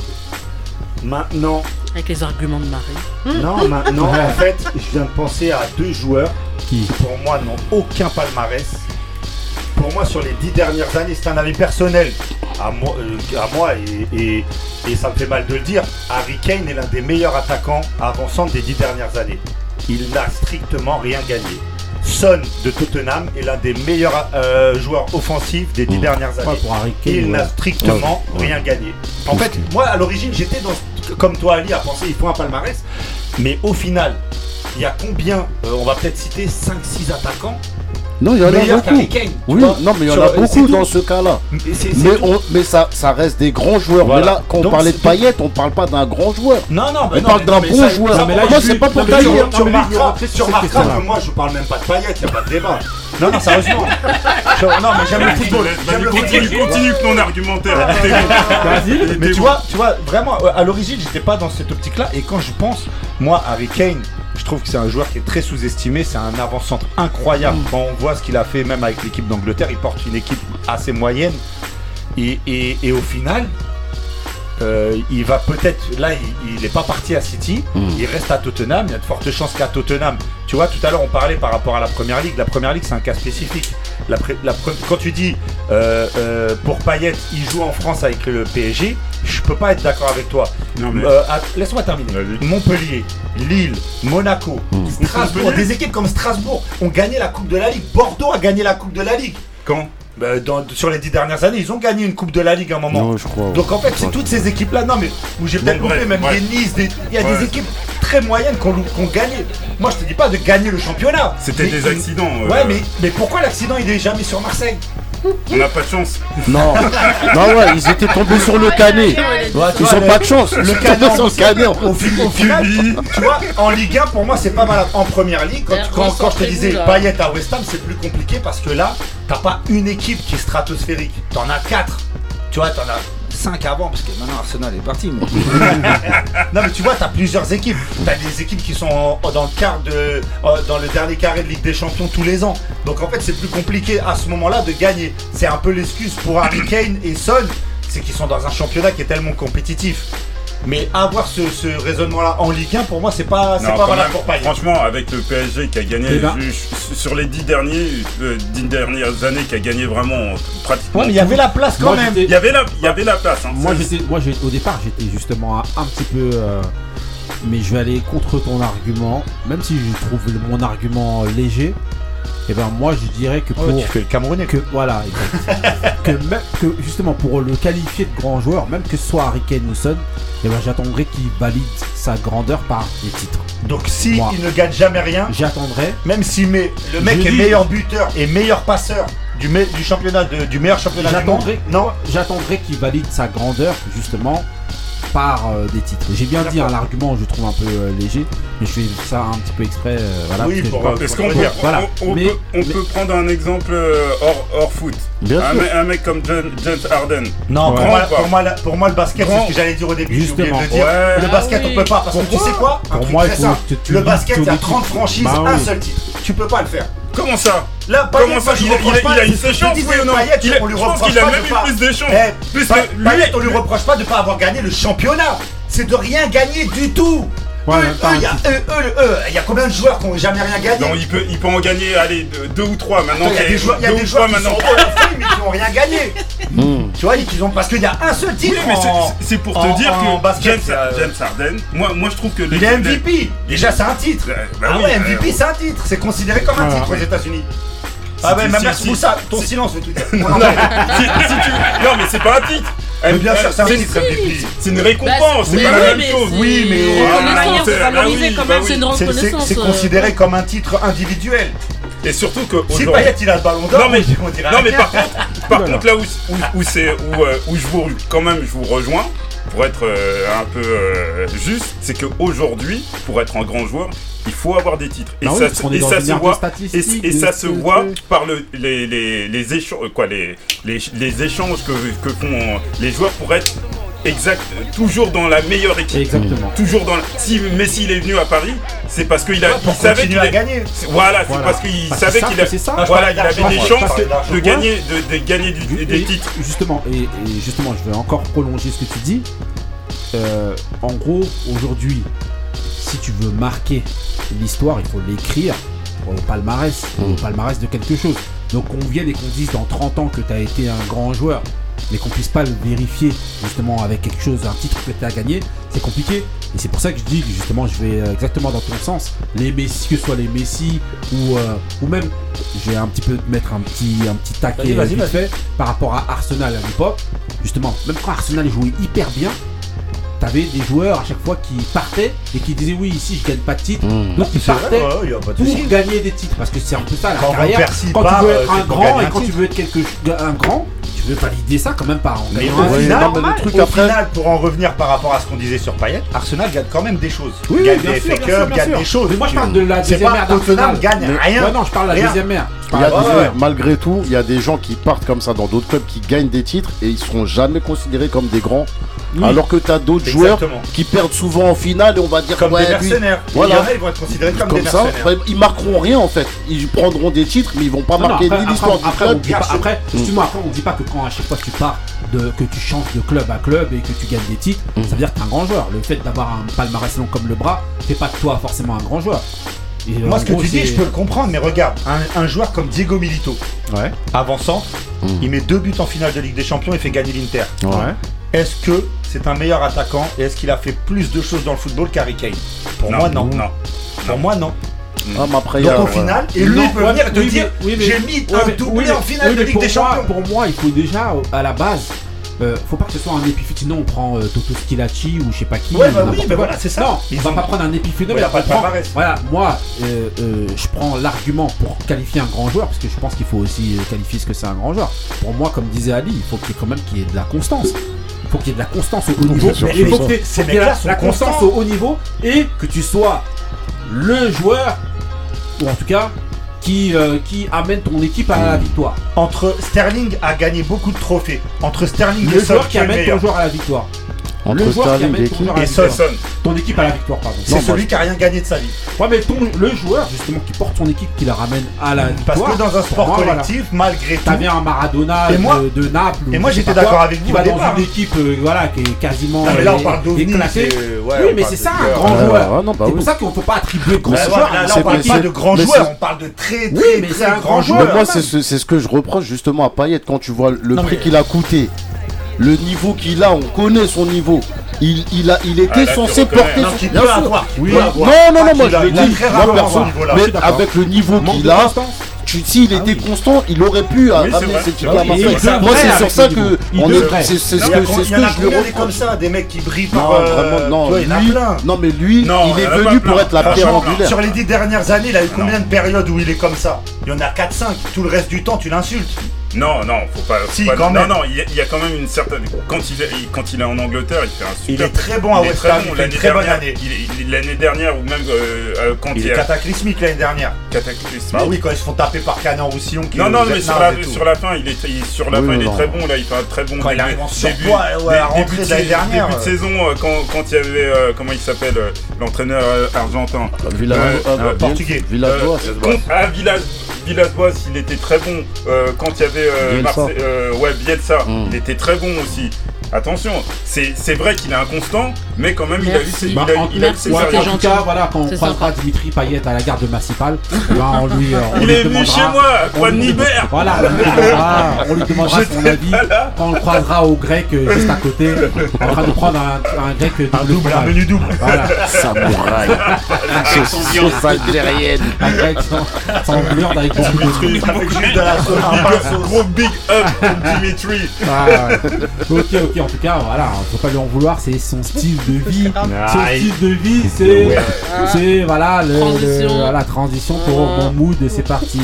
Maintenant, Avec les arguments de Marie. non, maintenant, en fait, je viens de penser à deux joueurs qui, pour moi, n'ont aucun palmarès. Pour moi, sur les dix dernières années, c'est un avis personnel à moi, euh, à moi et, et- et ça me fait mal de le dire. Harry Kane est l'un des meilleurs attaquants avançants des dix dernières années. Il n'a strictement rien gagné. Son de Tottenham est l'un des meilleurs euh, joueurs offensifs des dix Mmh. dernières années. pour Harry Kane, Il ouais. n'a strictement Ouais. rien gagné. En fait, moi à l'origine j'étais dans comme toi Ali à penser il faut un palmarès, mais au final, il y a combien euh, On va peut-être citer 5-6 attaquants Non, il y en a beaucoup. Oui, vois. non, mais il y en a beaucoup dans ce cas-là. Mais Mais, on, mais ça, ça reste des grands joueurs. Voilà. Mais là, quand on parlait de Payet, on parle pas d'un grand joueur. Non, non, bah On non, parle mais- d'un mais bon ça- joueur. ça, mais là, moi, c'est pas pour non, mais tailler. tu- non, mais remarqueras, que moi je parle même pas de Payet, il n'y a pas de débat. Non, non, sérieusement. Je- non, mais j'aime le football. J'aime le Continue, football. continue ton argumentaire. Était bon. Vas-y. Mais tu vois, tu vois, vraiment, à l'origine, j'étais pas dans cette optique-là. Et quand je pense, moi, Harry Kane, je trouve que c'est un joueur qui est très sous-estimé. C'est un avant-centre incroyable. Quand on voit ce qu'il a fait, même avec l'équipe d'Angleterre, il porte une équipe assez moyenne. Et, et- et au final, euh, il va peut-être. Là, il n'est pas parti à City. Mm. Il reste à Tottenham. Il y a de fortes chances qu'à Tottenham. Tu vois, tout à l'heure, on parlait par rapport à la première ligue. La première ligue, c'est un cas spécifique. La pré- la pre- quand tu dis euh, euh, pour Payet, il joue en France avec le PSG, je peux pas être d'accord avec toi. Non, mais- Euh, att- Laisse-moi terminer. Vas-y. Montpellier, Lille, Monaco, Strasbourg, Montpellier des équipes comme Strasbourg ont gagné la Coupe de la Ligue. Bordeaux a gagné la Coupe de la Ligue. Quand? Bah, dans- sur les dix dernières années, ils ont gagné une Coupe de la Ligue à un moment. Non, je crois. Donc en fait, c'est toutes ces équipes-là. Non, mais où j'ai peut-être loupé, même des Nice, des- il y a des équipes très moyennes qui ont, lou- qui ont gagné. Moi, je te dis pas de gagner le championnat. C'était des accidents. euh, Ouais, mais, mais pourquoi l'accident il est jamais sur Marseille? On n'a pas de chance. Non, non, ouais, ils étaient tombés sur le canet. Ils ont pas de chance. Le Ils sont canet sur le canet. Au, final, tu vois, en Ligue 1, pour moi, c'est pas mal. En première ligue, quand, D'ailleurs, quand, quand je te disais. Payet à West Ham, c'est plus compliqué parce que là, t'as pas une équipe qui est stratosphérique. T'en as quatre. Tu vois, t'en as cinq avant parce que maintenant Arsenal est parti. mais- non, mais tu vois, t'as plusieurs équipes. T'as des équipes qui sont dans le quart de, dans le dernier carré de Ligue des Champions tous les ans. Donc en fait, c'est plus compliqué à ce moment-là de gagner. C'est un peu l'excuse pour Harry Kane et Son, c'est qu'ils sont dans un championnat qui est tellement compétitif. Mais avoir ce, ce raisonnement-là en Ligue 1, pour moi, c'est pas, c'est Non, pas valable même, pour Payet. Franchement, avec le PSG qui a gagné Eh ben. je- je- sur les dix derniers, euh, dix dernières années, qui a gagné vraiment pratiquement. Ouais, mais il y avait la place quand Moi, même. Il y avait la, il y avait la place. hein. Moi, j'étais, moi, j'ai- au départ, j'étais justement un, un petit peu, euh, mais je vais aller contre ton argument, même si je trouve mon argument léger. Et ben, moi, je dirais que pour tu fais le Camerounais. que voilà, que même que justement pour le qualifier de grand joueur, même que ce soit Harry Kane ou Son, et ben, j'attendrai qu'il valide sa grandeur par les titres. Donc si Moi. il ne gagne jamais rien, J'attendrai. même si mais, le mec est dis- meilleur buteur et meilleur passeur du, me- du championnat de- du meilleur championnat du monde, non, j'attendrai qu'il valide sa grandeur justement par euh, des titres. J'ai bien dit un argument, je trouve un peu euh, léger, mais je fais ça un petit peu exprès. euh, voilà, Oui, parce que pour, qu'on peut, dire. Voilà. on, on Mais- peut, on mais- peut prendre un exemple euh, hors, hors foot Bien un, sûr. mec- un mec comme James, James Harden. non, pour, moi, pour, moi, la- pour moi, le basket, c'est Grand. ce que j'allais dire au début, j'ai oublié de le Justement. dire. Ouais. Le Ah basket, oui. on peut pas, parce que tu Pourquoi sais quoi? Un Pour truc moi, très il faut simple. que tu Le basket, il y a équipe. 30 franchises, Bah un oui. seul titre. Tu peux pas le faire. Comment ça? Là, Payet, Comment ça il, a- reproche il a- pas- il a une je séchance disais, oui ou non Payet, Il a- on lui Je pense reproche qu'il a pas même de eu pas- plus d'échanges. Plus Pa- que lui- Payet, on lui reproche pas de pas avoir gagné le championnat. C'est de rien gagner du tout. Ouais, eux, eux, il y a, eux, eux, eux, il y a combien de joueurs qui ont jamais rien gagné Non, il peut, il peut en gagner, allez, deux, ou trois maintenant. Il y a des joueurs, y a des qui sont maintenant. au la fin, mais qui n'ont rien gagné. Hmm. Tu vois, ils ont, parce qu'il y a un seul Oui, titre mais c'est- en- c'est pour en- te dire en que basket, James, euh, James Harden, moi, moi je trouve que Il les- est MVP. Déjà, c'est un titre. Bah ah oui, ouais, euh, MVP, c'est un titre. C'est considéré comme un titre aux États-Unis. Ah ouais, tu- mais si- Moussa, ton silence veut tout dire. Non, mais si- si tu- non, mais c'est pas un titre. Mais bien sûr, c'est un C'est- titre MVP. C'est une récompense, c'est pas oui, la même mais chose. c'est- Oui, mais- c'est une Ah, valorisé bah quand bah même. C'est une C'est- C'est reconnaissance. c'est euh, considéré comme un titre individuel. Et surtout que Si Payet il a le ballon d'or, Non mais, on dirait non mais par contre, par contre là où, où, où c'est où, euh, où je vous quand même je vous rejoins pour être euh, un peu euh, juste, c'est qu'aujourd'hui pour être un grand joueur, il faut avoir des titres et Ah oui, ça, se voit et, ça se voit par le, les, les, les échanges quoi les, les, les échanges que, que font les joueurs pour être exact toujours dans la meilleure équipe. Exactement. Toujours dans la- si Messi il est venu à Paris, c'est parce qu'il a il savait qu'il gagner. Voilà, c'est parce qu'il Parce savait qu'il a voilà, il avait des chances de gagner de, gagner des titres. Justement, et, et justement, je vais encore prolonger ce que tu dis. Euh, en gros, aujourd'hui, si tu veux marquer l'histoire, il faut l'écrire au palmarès, au palmarès de quelque chose. Donc qu'on vienne et qu'on dise dans 30 ans que tu as été un grand joueur, mais qu'on puisse pas le vérifier justement avec quelque chose, un titre que tu as gagné, c'est compliqué. Et c'est pour ça que je dis que justement je vais euh, exactement dans ton sens. Les Messi, que ce soit les Messi ou, euh, ou même, je vais un petit peu mettre un petit, un petit taquet vas-y, vite vas-y. fait par rapport à Arsenal à l'époque. Justement, même quand Arsenal jouait hyper bien, t'avais des joueurs à chaque fois qui partaient et qui disaient oui ici je gagne pas de titre. Mmh. Donc ils C'est vrai, partaient ouais, y a pas de pour gagner des titres parce que c'est un peu ça la Quand carrière. Quand part, tu veux euh, être un grand et un quand tu veux être quelque un grand, tu veux valider ça quand même par en Mais gagnant au Ouais, final, non, mais le truc au après- final, pour en revenir par rapport à ce qu'on disait sur Payet, Arsenal gagne quand même des choses. Oui, gagne bien des sûr, FA bien sûr, Cup, bien gagne sûr. des choses. Mais moi je parle de la C'est deuxième pas ère d'Arsenal. gagne Mais- rien. Ouais, non, je parle de la Rien. deuxième ère. Je Il y a des- ouais, ouais. Malgré tout, il y a des gens qui partent comme ça dans d'autres clubs qui gagnent des titres et ils seront jamais considérés comme des grands. Oui. Alors que tu as d'autres joueurs Exactement. qui perdent souvent en finale et on va dire Comme ouais, des lui- mercenaires. Voilà. Il y en a, ils vont être considérés comme, comme des ça, mercenaires. ouais, ils marqueront rien en fait. Ils prendront des titres, mais ils vont pas Non, non, marquer après, ni l'histoire après, du après, on club. dit pas- après, justement, après, on dit pas que quand à chaque fois tu pars, de, que tu changes de club à club et que tu gagnes des titres, Mm. ça veut dire que t'es un grand joueur. Le fait d'avoir un palmarès long comme le bras, fait pas de toi forcément un grand joueur. Et, Moi, ce que gros, tu dis, je peux le comprendre, mais regarde, un, un joueur comme Diego Milito, Ouais. avançant, Mm. il met deux buts en finale de Ligue des Champions et fait gagner l'Inter. Ouais. Est-ce que c'est un meilleur attaquant et est-ce qu'il a fait plus de choses dans le football qu'Harry Kane? Pour moi, non. non. Pour moi, non. Ah, mais après, Donc a- au ouais. final, et lui peut ouais, venir te oui, dire mais- oui, mais- j'ai mis Ouais, un mais- doublé oui, en finale oui, de Ligue pour des moi- Champions. Pour moi, il faut déjà, euh, à la base, euh, faut pas que ce soit un épiphénomène. Sinon, on prend euh, Toto Skilacci ou je sais pas qui. Ouais, ou bah oui, mais voilà, c'est ça. Non, Ils on va pas prendre un épiphénomène. Ouais, prend-. Voilà, moi, euh, euh, je prends l'argument pour qualifier un grand joueur, parce que je pense qu'il faut aussi qualifier ce que c'est un grand joueur. Pour moi, comme disait Ali, il faut qu'il y ait quand même qu'il y ait de la constance. Il faut qu'il y ait de la constance au haut niveau. Il faut que la, constance au haut niveau et que tu sois le joueur, ou en tout cas, qui, euh, qui amène ton équipe à la victoire. Entre Sterling a gagné beaucoup de trophées. Entre Sterling Le et Son, joueur qui qui amène ton joueur à la victoire. Entre le joueur qui Sterling amène et ton qui joueur à la Et. Son. Ton équipe à la victoire, pardon. C'est celui qui a rien gagné de sa vie. Ouais, mais ton, le joueur, justement, qui porte son équipe, qui la ramène à la victoire. Parce que dans un sport moi, voilà. collectif, malgré tout, T'avais un Maradona Et moi- de, de Naples. et moi, j'étais d'accord avec Qui vous va au dans départ. une équipe euh, voilà, qui est quasiment. Non, mais là, on é- parle d'OVNI, éclatée. oui, mais c'est ça un grand joueur. bah c'est pour ça qu'on peut pas attribuer grand Bah joueur. là, on parle pas de joueurs, c'est- on parle de très Oui, très mais c'est très grand joueurs. Mais joueur. moi, c'est ce, c'est ce que je reproche justement à Payet quand tu vois le prix qu'il a coûté, le niveau qu'il a, on connaît son niveau. Il, il, a, il était Ah, là, censé porter Non, son bien sûr. avoir, Oui. Non, non, non, Pas moi je le dis, très moi rarement à perso, ce niveau-là. Je mais avec le niveau qu'il a, s'il était constant, il aurait pu ces titres Oui, à Marseille. Moi, c'est sur le ça que on est- c'est ce que je des reproche. comme ça, des mecs qui brillent par. Non, vraiment, non. tu vois, il y en a Lui, plein. non, mais lui, il est venu pour être la pierre angulaire. Sur les dix dernières années, il a eu combien de périodes où il est comme ça? Il y en a 4-5. Tout le reste du temps, tu l'insultes. Non, non, faut pas. faut Si, pas- quand non, même. non, il y, a, il y a quand même une certaine. Quand il, est, il- quand il est en Angleterre, il fait un super. Il est très bon à il est West très Ham, bon. il fait une L'année très bonne dernière, année. il- il- l'année dernière ou même euh, euh, quand Il il y est a cataclysmique l'année dernière. cataclysme. Bah oui, quand ils se font taper par Canan Roussillon. qui Non, non, mais sur la, sur la fin, il est, il- sur la Oui, fin, il est non. très bon. Là, il fait un très bon Quand il début- arrive en début- surpoids, ouais, début de de l'année dernière, Début de saison, euh, quand, quand il y avait, euh, comment il s'appelle, l'entraîneur argentin. Euh, portugais. Contre- ah, Villas, Villas-Boas, il était très bon. Euh, quand il y avait euh. Marseille- euh, ouais, Bielsa, Mm. il était très bon aussi. Attention, c'est c'est vrai qu'il est inconstant, mais quand même, il a eu ses, Merci. il a, Bah, en- il a eu merci, ses Ouais, en tout cas, voilà, quand on C'est croisera sympa. Dimitri Payet à la gare de Massipal, ben, on lui, euh, on Il lui est venu demandera- chez moi, lui- Nibert. Voilà, on lui demandera, on lui demandera son avis quand on le croisera au grec euh, juste à côté, en train de prendre un, un grec double Un double, un fromage. menu double. Voilà, Samouraï. Sauce algérienne. un grec sans, viande avec juste de sauce, un. Gros big up pour Dimitri. Ah, ok, ok. en tout cas, voilà, faut pas lui en vouloir, c'est son style de vie. Aïe. style de vie, c'est, c'est voilà, le, Transition. le- voilà, transition pour bon mood, c'est parti.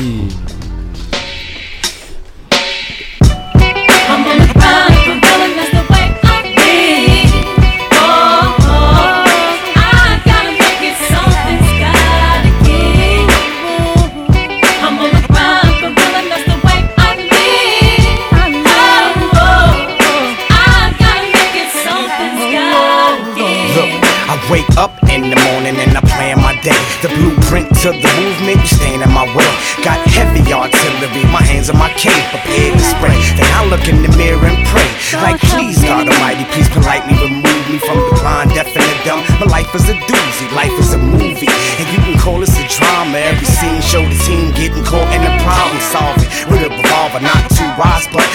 Look in the mirror and pray. Like, please, God Almighty, please politely remove me from the blind, deaf, and the dumb. My life is a doozy, life is a movie. And you can call this a drama. Every scene show the team getting caught in the problem solving. With a revolver, not too wise, but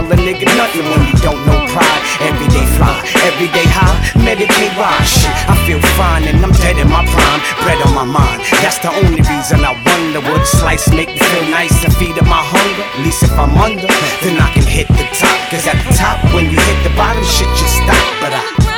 tell a nigga nothing when you don't know pride. Everyday fly, everyday high, meditate rise. Shit, I feel fine and I'm dead in my prime. Bread on my mind, that's the only reason I wonder would slice make me feel nice and feed up my hunger. At least if I'm under, then I can hit the top. Cause at the top, when you hit the bottom, shit just stop. But I.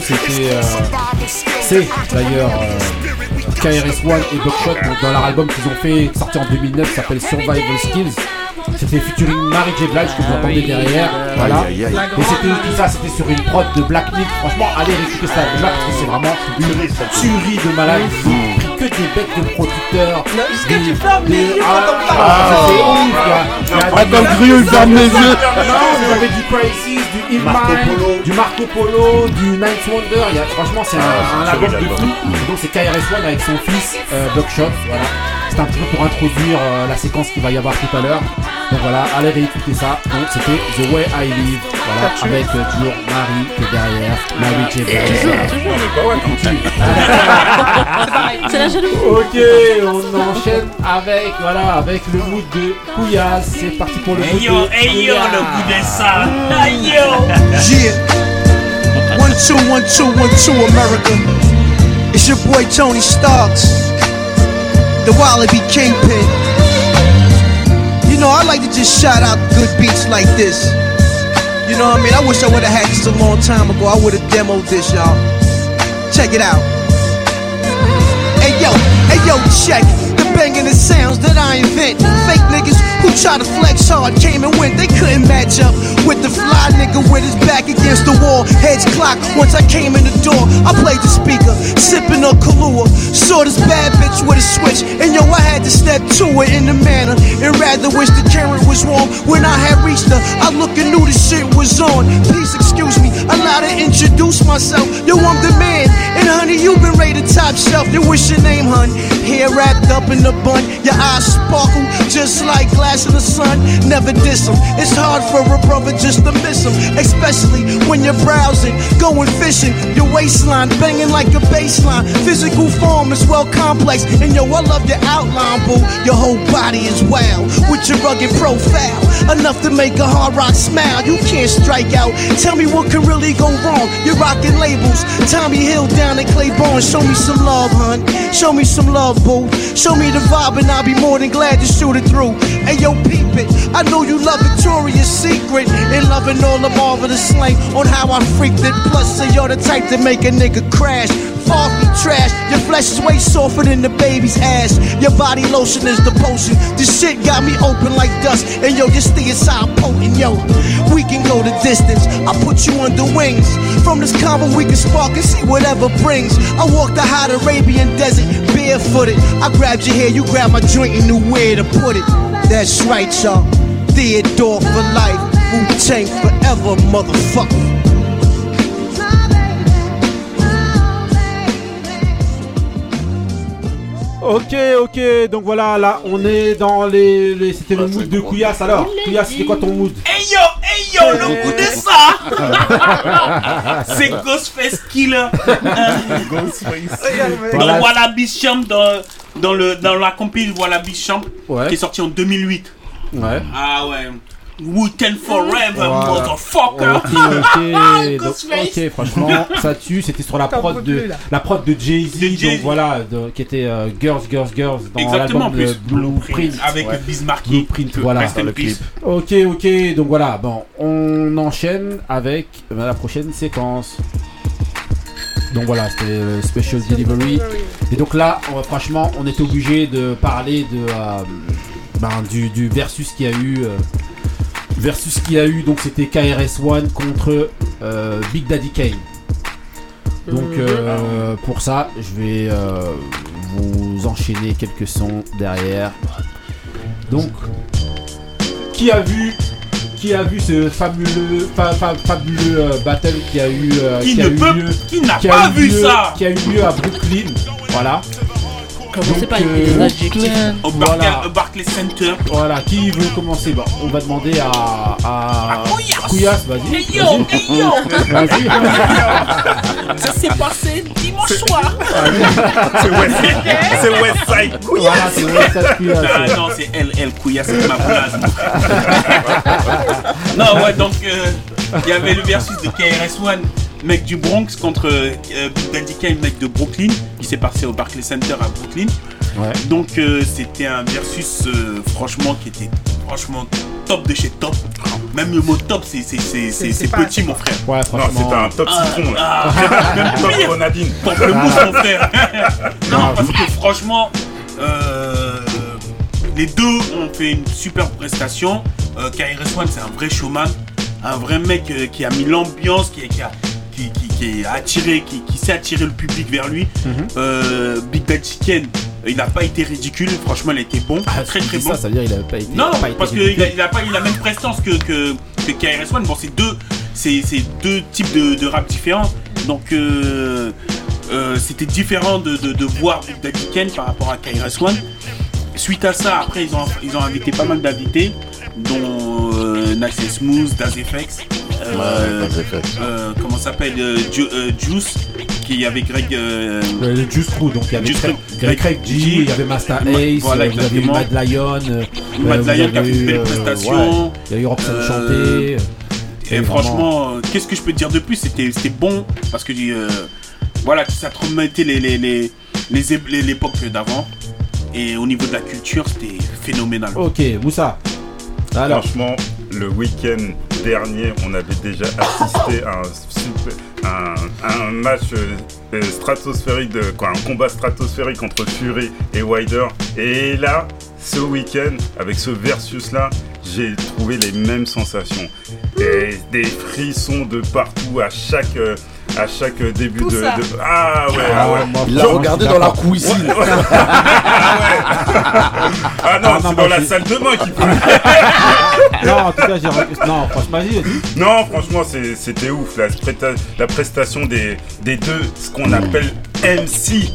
c'était euh, c'est d'ailleurs euh, KRS-One et Buckshot donc, dans leur album qu'ils ont fait sorti en 2009 qui s'appelle Survival Skills. C'était featuring Mary J. Blige que vous entendez derrière, voilà. Et c'était tout ça, c'était sur une prod de Black Myth. Franchement, allez réécouter ça déjà parce que c'est vraiment une tuerie de malade. Que des bêtes de producteurs. que des- tu fermes les des- yeux ah, quand on parle. ah, Ah, comme Griot, il ferme les yeux. non, vous avez du Crisis, du Polo. du Marco Polo, du Ninth Wonder. Il y a, franchement, c'est un, album un de fou. Donc, c'est KRS-One avec son fils euh, Buckshot. Voilà. Un petit peu pour introduire euh, la séquence qu'il va y avoir tout à l'heure. Donc voilà, allez réécouter ça. Donc c'était The Way I Live. Voilà, avec euh, toujours Marie qui est derrière. Marie J. Blige. C'est la jalousie. Ok, on enchaîne avec, voilà, avec le mood de Kouyas. C'est parti pour le Hey yo, de hey yo, le goût des ça. Hey yo. One, two, one, two, one, two, America. It's your boy Tony Starks, the Wallaby Kingpin. You know, I like to just shout out good beats like this. You know what I mean? I wish I would have had this a long time ago. I would have demoed this, y'all. Check it out. Hey yo, hey yo, check the banging the sounds that I invent. Fake niggas who try to flex hard came and went. They couldn't match up with the fly nigga with his back against the wall. Heads clock. Once I came in the door, I played the speaker, sipping a Kahlua. Saw this bad bitch with a switch, and yo, I had to step to it in the manner and rather wish the current was warm. When I had reached her, I looked and knew the shit was on. Please excuse me, allow to introduce myself. Yo, I'm the man, and honey, you've been rated top shelf. Then what's your name, hun? Hair wrapped up in a bun, your eyes sparkle just like glass in the sun. Never diss 'em. It's hard for a brother just to miss 'em, especially when you're browsing, going fishing. Your waistline banging like a baseline. Physical form is well complex, and yo, I love your outline, boo. Your whole body is wild with your rugged profile, enough to make a hard rock smile. You can't strike out. Tell me what can really go wrong. You're rocking labels. Tommy Hill down at Claiborne. Show me some love, hun. Show me some love, boo. Show me me the vibe and I'll be more than glad to shoot it through. Hey yo, peep it. I know you love Victoria's Secret and loving all the marvelous slang on how I freaked it. Plus, say you're the type to make a nigga crash. Far from trash, your flesh is way softer than the baby's ass. Your body lotion is the potion. This shit got me open like dust. And yo, just stay inside potent, yo. We can go the distance. I put you under wings. From this combo, we can spark and see whatever brings. I walk the hot Arabian desert barefooted. I grabbed your hair, you grabbed my joint and knew where to put it. That's right, y'all. Theodore for life. Wu Tang forever, motherfucker. Ok, ok, donc voilà, là on est dans les. les- C'était le mood de Couillasse alors. Couillasse, c'était quoi ton mood? Hey yo, hey yo, le coup de ça C'est Ghostface Killer. Voilà. Donc voilà Bisham dans, dans, le, dans la compil Voilà Bisham Ouais. qui est sorti en 2008. Ouais. Ah ouais. Wu-Tang Forever, Voilà. motherfucker. Ok, ok, Ah, donc, ok, franchement, ça tue. C'était sur la prod de plus, la prod de Jay Z, donc Jay-Z. voilà, de- qui était euh, Girls, Girls, Girls dans l'album. Blueprint. Avec Ouais. Bismarcky. Blueprint, voilà. Rest in peace. Ok, ok, donc voilà, bon, on enchaîne avec la prochaine séquence. Donc voilà, c'était Special Delivery. Et donc là, on franchement, on était obligé de parler de, euh, ben, du, du versus qu'il y a eu. euh, versus qu'il y a eu, donc c'était KRS-One contre euh, Big Daddy Kane. Donc euh, pour ça, je vais vous enchaîner quelques sons derrière. Donc, qui a vu qui a vu ce fabuleux, fa- fa- fabuleux euh, battle qui a eu, euh, Qui a ne eu peut- lieu, qui n'a a pas eu vu lieu- ça Qui a eu lieu à Brooklyn. Voilà. Commencez Donc, pas avec euh, des adjectifs. Au Voilà. Barclay, au Barclay Center. Voilà, qui veut commencer Bon, On va demander à. à... Couillasse. Couillasse, vas-y. Hey yo, hey yo Vas-y. Ça s'est passé dimanche soir C'est West, c'est West Side. Voilà, c'est ça, Couillasse. Ah non, c'est elle, elle, Couillasse, c'est ma boulase. non, ouais, donc euh, il y avait le versus de KRS-One, mec du Bronx, contre euh, Daddy Kane, mec de Brooklyn, qui s'est passé au Barclays Center à Brooklyn. Ouais. Donc euh, c'était un versus euh, franchement qui était franchement top de chez top. Même le mot top, c'est c'est- c'est- c'est- c'est petit, mon frère. Ouais, Non, c'était un top citron. là. Ah, Même top grenadine. Pamplemousse, mon frère. non, parce que franchement, euh, les deux ont fait une super prestation. Euh, KRS-One, c'est un vrai showman, un vrai mec euh, qui a mis l'ambiance, qui, qui a qui, qui a attiré, qui, qui sait attirer le public vers lui. Mhm. Euh, Big Daddy Kane, il n'a pas été ridicule, franchement, il a été bon, Ah, très très bon. Ça, ça veut dire qu'il a pas été. Non, pas parce qu'il a, il a pas eu la même prestance que, que, que KRS-One. Bon, c'est deux, c'est, deux types de, de rap différents. Donc, euh, euh, c'était différent de, de, de voir Big Daddy Kane par rapport à KRS-One. Suite à ça, après, ils ont, ils ont invité pas mal d'invités, dont euh, Nice Smooth, Daz FX, euh, euh, comment ça s'appelle, euh, Ju- euh, Juice, qui avait Greg. euh, Le, Juice Crew, donc il y avait Juice Craig, Crew. Greg Craig G, G, il y avait Master Ma- Ace, voilà, vous avez eu. Mad Lion, euh, Mad Lion qui a fait une belle prestation. ouais, Il y a eu Robson Euh, Chanté. Et Et franchement, qu'est-ce que je peux te dire de plus? C'était c'était bon parce que euh, voilà, ça te remettait les, les, les, les, l'époque d'avant. Et au niveau de la culture, c'était phénoménal. Ok, Moussa. Alors, Franchement, le week-end dernier, on avait déjà assisté à un, match euh, stratosphérique, de, quoi, un combat stratosphérique entre Fury et Wilder. Et là, ce week-end, avec ce versus-là, j'ai trouvé les mêmes sensations. Et des frissons de partout à chaque, euh, à chaque début de, ça. de- Ah ouais, ah ouais. moi, Il l'a regardé dans la cuisine. Ah non, Ah non, c'est dans la salle de bain qu'il faut. Non, en tout cas, j'ai. Non, franchement. Non, franchement, c'est- c'était ouf. La, presta- la prestation des, des deux, ce qu'on appelle MC.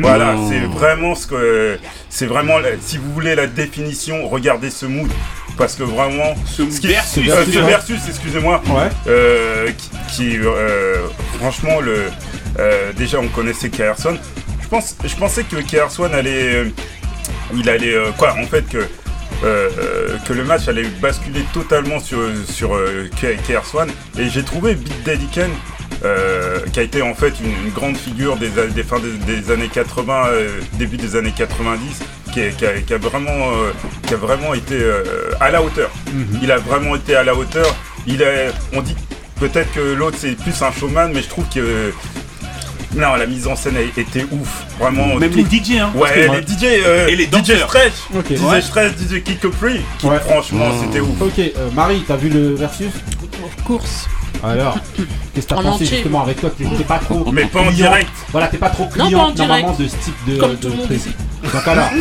Voilà, Mhm. c'est vraiment ce que. C'est vraiment. Si vous voulez la définition, regardez ce mood. Parce que vraiment. Ce qui- versus, euh, ce excusez-moi. Ouais. euh, qui. qui, euh, franchement, le. euh, déjà, on connaissait Kerson. Je, pense, je pensais que Kerson allait. il allait. quoi En fait, que. que le match allait basculer totalement sur, sur euh, K- KRS-One et j'ai trouvé Big Daddy Kane euh, qui a été en fait une, une grande figure des, fins des, des années 80 euh, début des années 90 qui, est- qui a, qui a vraiment, euh, qui a vraiment été euh, à la hauteur. Mhm. Il a vraiment été à la hauteur. Il est, on dit peut-être que l'autre c'est plus un showman, mais je trouve que non, la mise en scène a été ouf. Vraiment. Même tout- les DJ, hein. Ouais, que- les DJ, euh, Et les DJ. Stretch, Ok. DJ Ouais. Stretch, DJ Kick Free, qui Ouais. franchement c'était ouf. Ok, euh, Marie, t'as vu le versus? Course. Alors, qu'est-ce que t'as En pensé entier. justement avec toi T'es t'es pas trop. Mais pas en client. direct. Voilà, t'es pas trop Non, client pas en direct. normalement de ce type de, Comme de tout le monde truc. ici. Donc alors. non,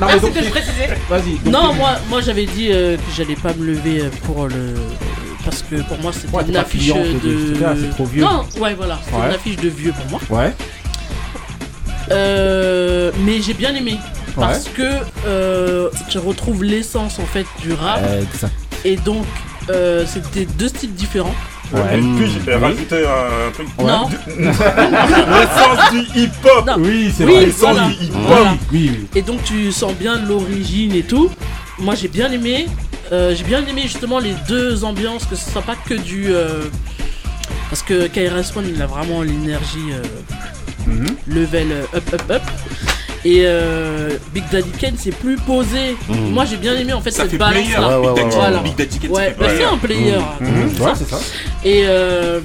mais Merci donc, de le préciser. Vas-y. donc, Non, t'es- moi, moi j'avais dit euh, que j'allais pas me lever euh, pour le. Parce que pour moi c'était Ouais, t'es une pas affiche cliente de. c'est trop vieux. Non, ouais, voilà, c'était Ouais. une affiche de vieux pour moi. Ouais. Euh, mais j'ai bien aimé. Parce que euh, tu retrouves l'essence en fait du rap. Exact. Et donc, euh, c'était deux styles différents. Ouais. Et puis j'ai Oui. rajouté un truc. Non. L'essence du hip-hop. Non. Oui, c'est Oui, vrai. L'essence voilà. du hip-hop. Voilà. Oui, oui. Et donc tu sens bien l'origine et tout. Moi j'ai bien aimé. Euh, j'ai bien aimé justement les deux ambiances, que ce soit pas que du. euh, Parce que KRS-One il a vraiment l'énergie euh, Mhm. level up up up. Et euh, Big Daddy Kane c'est plus posé. Mhm. Moi j'ai bien aimé en fait Ça cette fait balance player. là. Ouais, ouais, Big Daddy- Voilà. Big Daddy Kane, ça Ouais, bah, c'est un player. Mhm. donc, Ouais, ça. c'est ça. Et euh,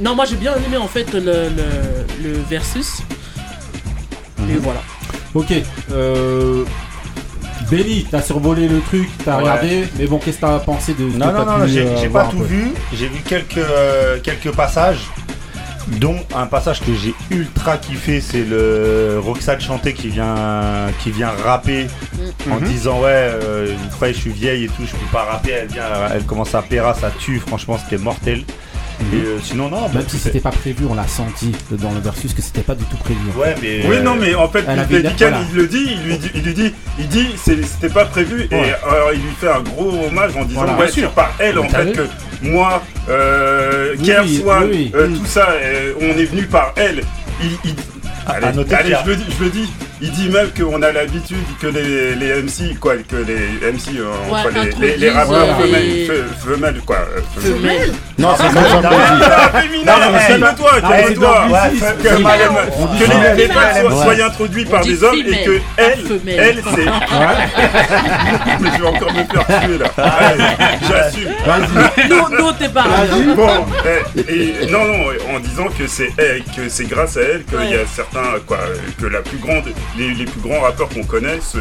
non, moi j'ai bien aimé en fait le, le, le versus. Et voilà. Ok. Euh. Benny, t'as survolé le truc, t'as Ouais. regardé, mais bon, qu'est-ce que t'as pensé de ce Non, que non, non, j'ai euh, pas tout vu. J'ai vu quelques, euh, quelques passages, dont un passage que j'ai ultra kiffé, c'est le Roxane chanté qui vient, qui vient rapper en Mhm. disant ouais, euh, je suis vieille et tout, je peux pas rapper. Elle vient, elle commence à péra, ça tue. Franchement, c'était mortel. Et euh, sinon non, bah, Même si c'était pas prévu, on l'a senti dans le versus que c'était pas du tout prévu. en fait. ouais, mais Oui, euh, non, mais en fait, Daddy Kane, voilà. il le dit, il lui dit, il lui dit, il dit, c'était pas prévu, et alors il lui fait un gros hommage en disant, Voilà. ouais, Bien sûr. c'est par elle, en fait, que moi, euh, Oui, oui, oui, oui. euh, Mm. tout ça, euh, on est venu par elle. Il, il- À- allez, à noter allez, je le dis, je le dis. Il dit même qu'on a l'habitude que les, les MC, quoi, que les MC, euh, Ouais, quoi, les, les, les rappeurs femelles, les- fe- femelles, quoi. euh, femelles. Femelle. Non, c'est comme ça. Ah, féminin, Non, mais- calme-toi, Ah, calme-toi. Que, que que les, femmes soient, introduites par des hommes et que pas elle, femelle. elle c'est. Mais je vais encore me faire tuer là. Ouais, J'assume. Nous, nous t'es pas. Bon, eh, et, non, non, en disant que c'est elle, que c'est grâce à elle qu'il y a certains, quoi, que la plus grande, les, les plus grands rappeurs qu'on connaisse,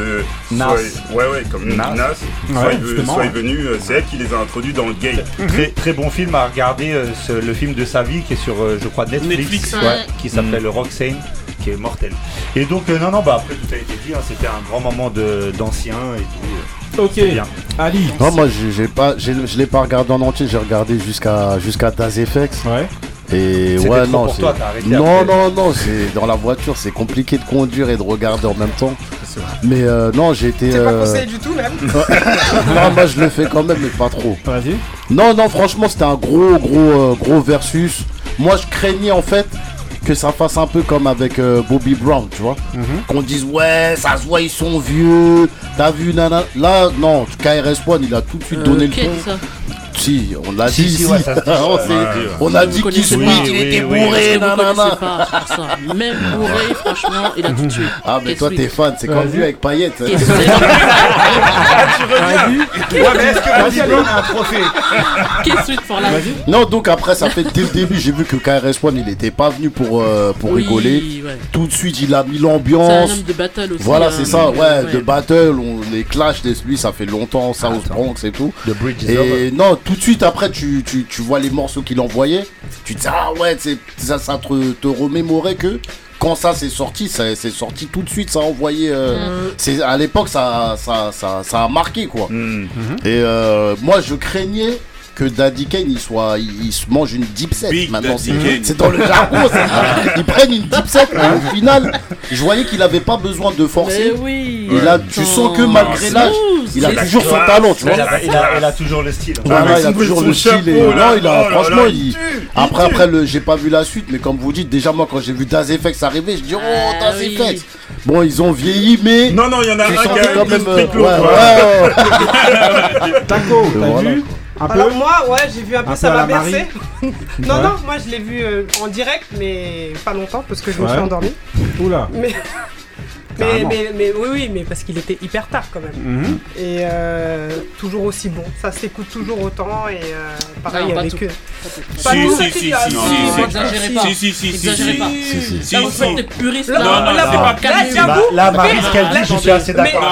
Nas. soient- ouais, ouais, comme Nas. Nas, Ouais, soient, justement, soient ouais. venus, euh, c'est elle qui les a introduits dans le game. Très, très bon film à regarder, euh, ce- le film de sa vie qui est sur, euh, je crois, Netflix, Netflix. ouais, qui s'appelait Le Roxane, qui est mortel. Et donc, euh, non, non, bah après tout a été dit, hein, c'était un grand moment de- d'ancien et tout. Ok, bien. Ali. Non, moi j'ai pas, je l'ai pas regardé en entier, j'ai regardé jusqu'à jusqu'à Daz FX. Ouais. Et ouais, trop non, pour c'est- toi, t'as arrêté non, après. non, non, c'est dans la voiture, c'est compliqué de conduire et de regarder en même temps. Mais euh, non, j'ai été. C'est pas euh, conseillé du tout, même. non, moi je le fais quand même, mais pas trop. Vas-y. Non, non, franchement, c'était un gros, gros, euh, gros versus. Moi, je craignais en fait que ça fasse un peu comme avec euh, Bobby Brown, tu vois. Mhm. Qu'on dise, ouais, ça se voit, ils sont vieux. T'as vu, nana. Là, non, KRS-One, il a tout de suite Euh, donné le ton. Si, on l'a Si, dit. si, si. ouais, ça se dit. on s'est- Ouais, on a dit qu'il se était Oui, oui, bourré, nanana. pas, pour ça. Même bourré, franchement, il a tout tué. Ah, mais toi, que- t'es fan, c'est comme lui avec Payette. Qu'est-ce que- Vas-y. Ouais, mais est-ce que Bobby Brown a un trophée Qu'est-ce que for la Vas-y. Non, donc après, ça fait dès le début, j'ai vu que KRS-One, il était pas venu pour, euh, pour Oui, rigoler. ouais. Tout de suite, il a mis C'est un l'ambiance. homme de battle aussi. Voilà, hein, c'est ça, ouais, de battle, on, les clash, des- lui, ça fait longtemps, ça au Bronx et tout. The Bridge is over. Et non, tout de suite après, tu, tu, tu vois les morceaux qu'il envoyait, tu te dis, ah ouais, c'est- ça, ça te, te remémorait que quand ça s'est sorti, ça c'est sorti tout de suite, ça a envoyé. euh, c'est À l'époque, ça, ça, ça, ça a marqué, quoi. Hmm. Et euh, moi, je craignais que Daddy Kane il soit il, il se mange une deep set Big maintenant c'est c'est dans le jargon ça. ils prennent une deep set mais au final je voyais qu'il avait pas besoin de Mais forcer oui. et là tu sens que malgré l'âge il a toujours son talent tu vois Il a, toujours le style. il a toujours le style et- chapeau, là, non, il a, oh franchement, là, il, il tue, il après, après, le, j'ai pas vu la suite, mais comme vous dites, déjà, moi, quand j'ai vu Daz FX arriver, je dis, oh, Ah, Daz oui. FX. Bon, ils ont vieilli, mais. Non, non, il y en a tu un qui a quand même. euh. Taco, t'as vu Un peu Alors moi, ouais, j'ai vu un peu, Un ça peu m'a bercé. non, Ouais. non, moi je l'ai vu euh, en direct, mais pas longtemps parce que je me suis endormi. Oula. Mais Mais, carrément. mais, mais oui, oui, mais parce qu'il était hyper tard quand même. Mhm. Et euh, toujours aussi bon. Ça s'écoute toujours autant et euh, pareil Non, pas avec tout. eux. Si, Pas si, si, si, ah, si, non, si, si. Exagérez si. pas. Si, si, si, si, Exagérez si. pas. Si, si. Si, Là, vous si. faites des puristes. Là, Non, là. non, là, c'est là, pas calmez-vous. j'avoue, Là, là, Marie, ce qu'elle dit, je suis assez d'accord.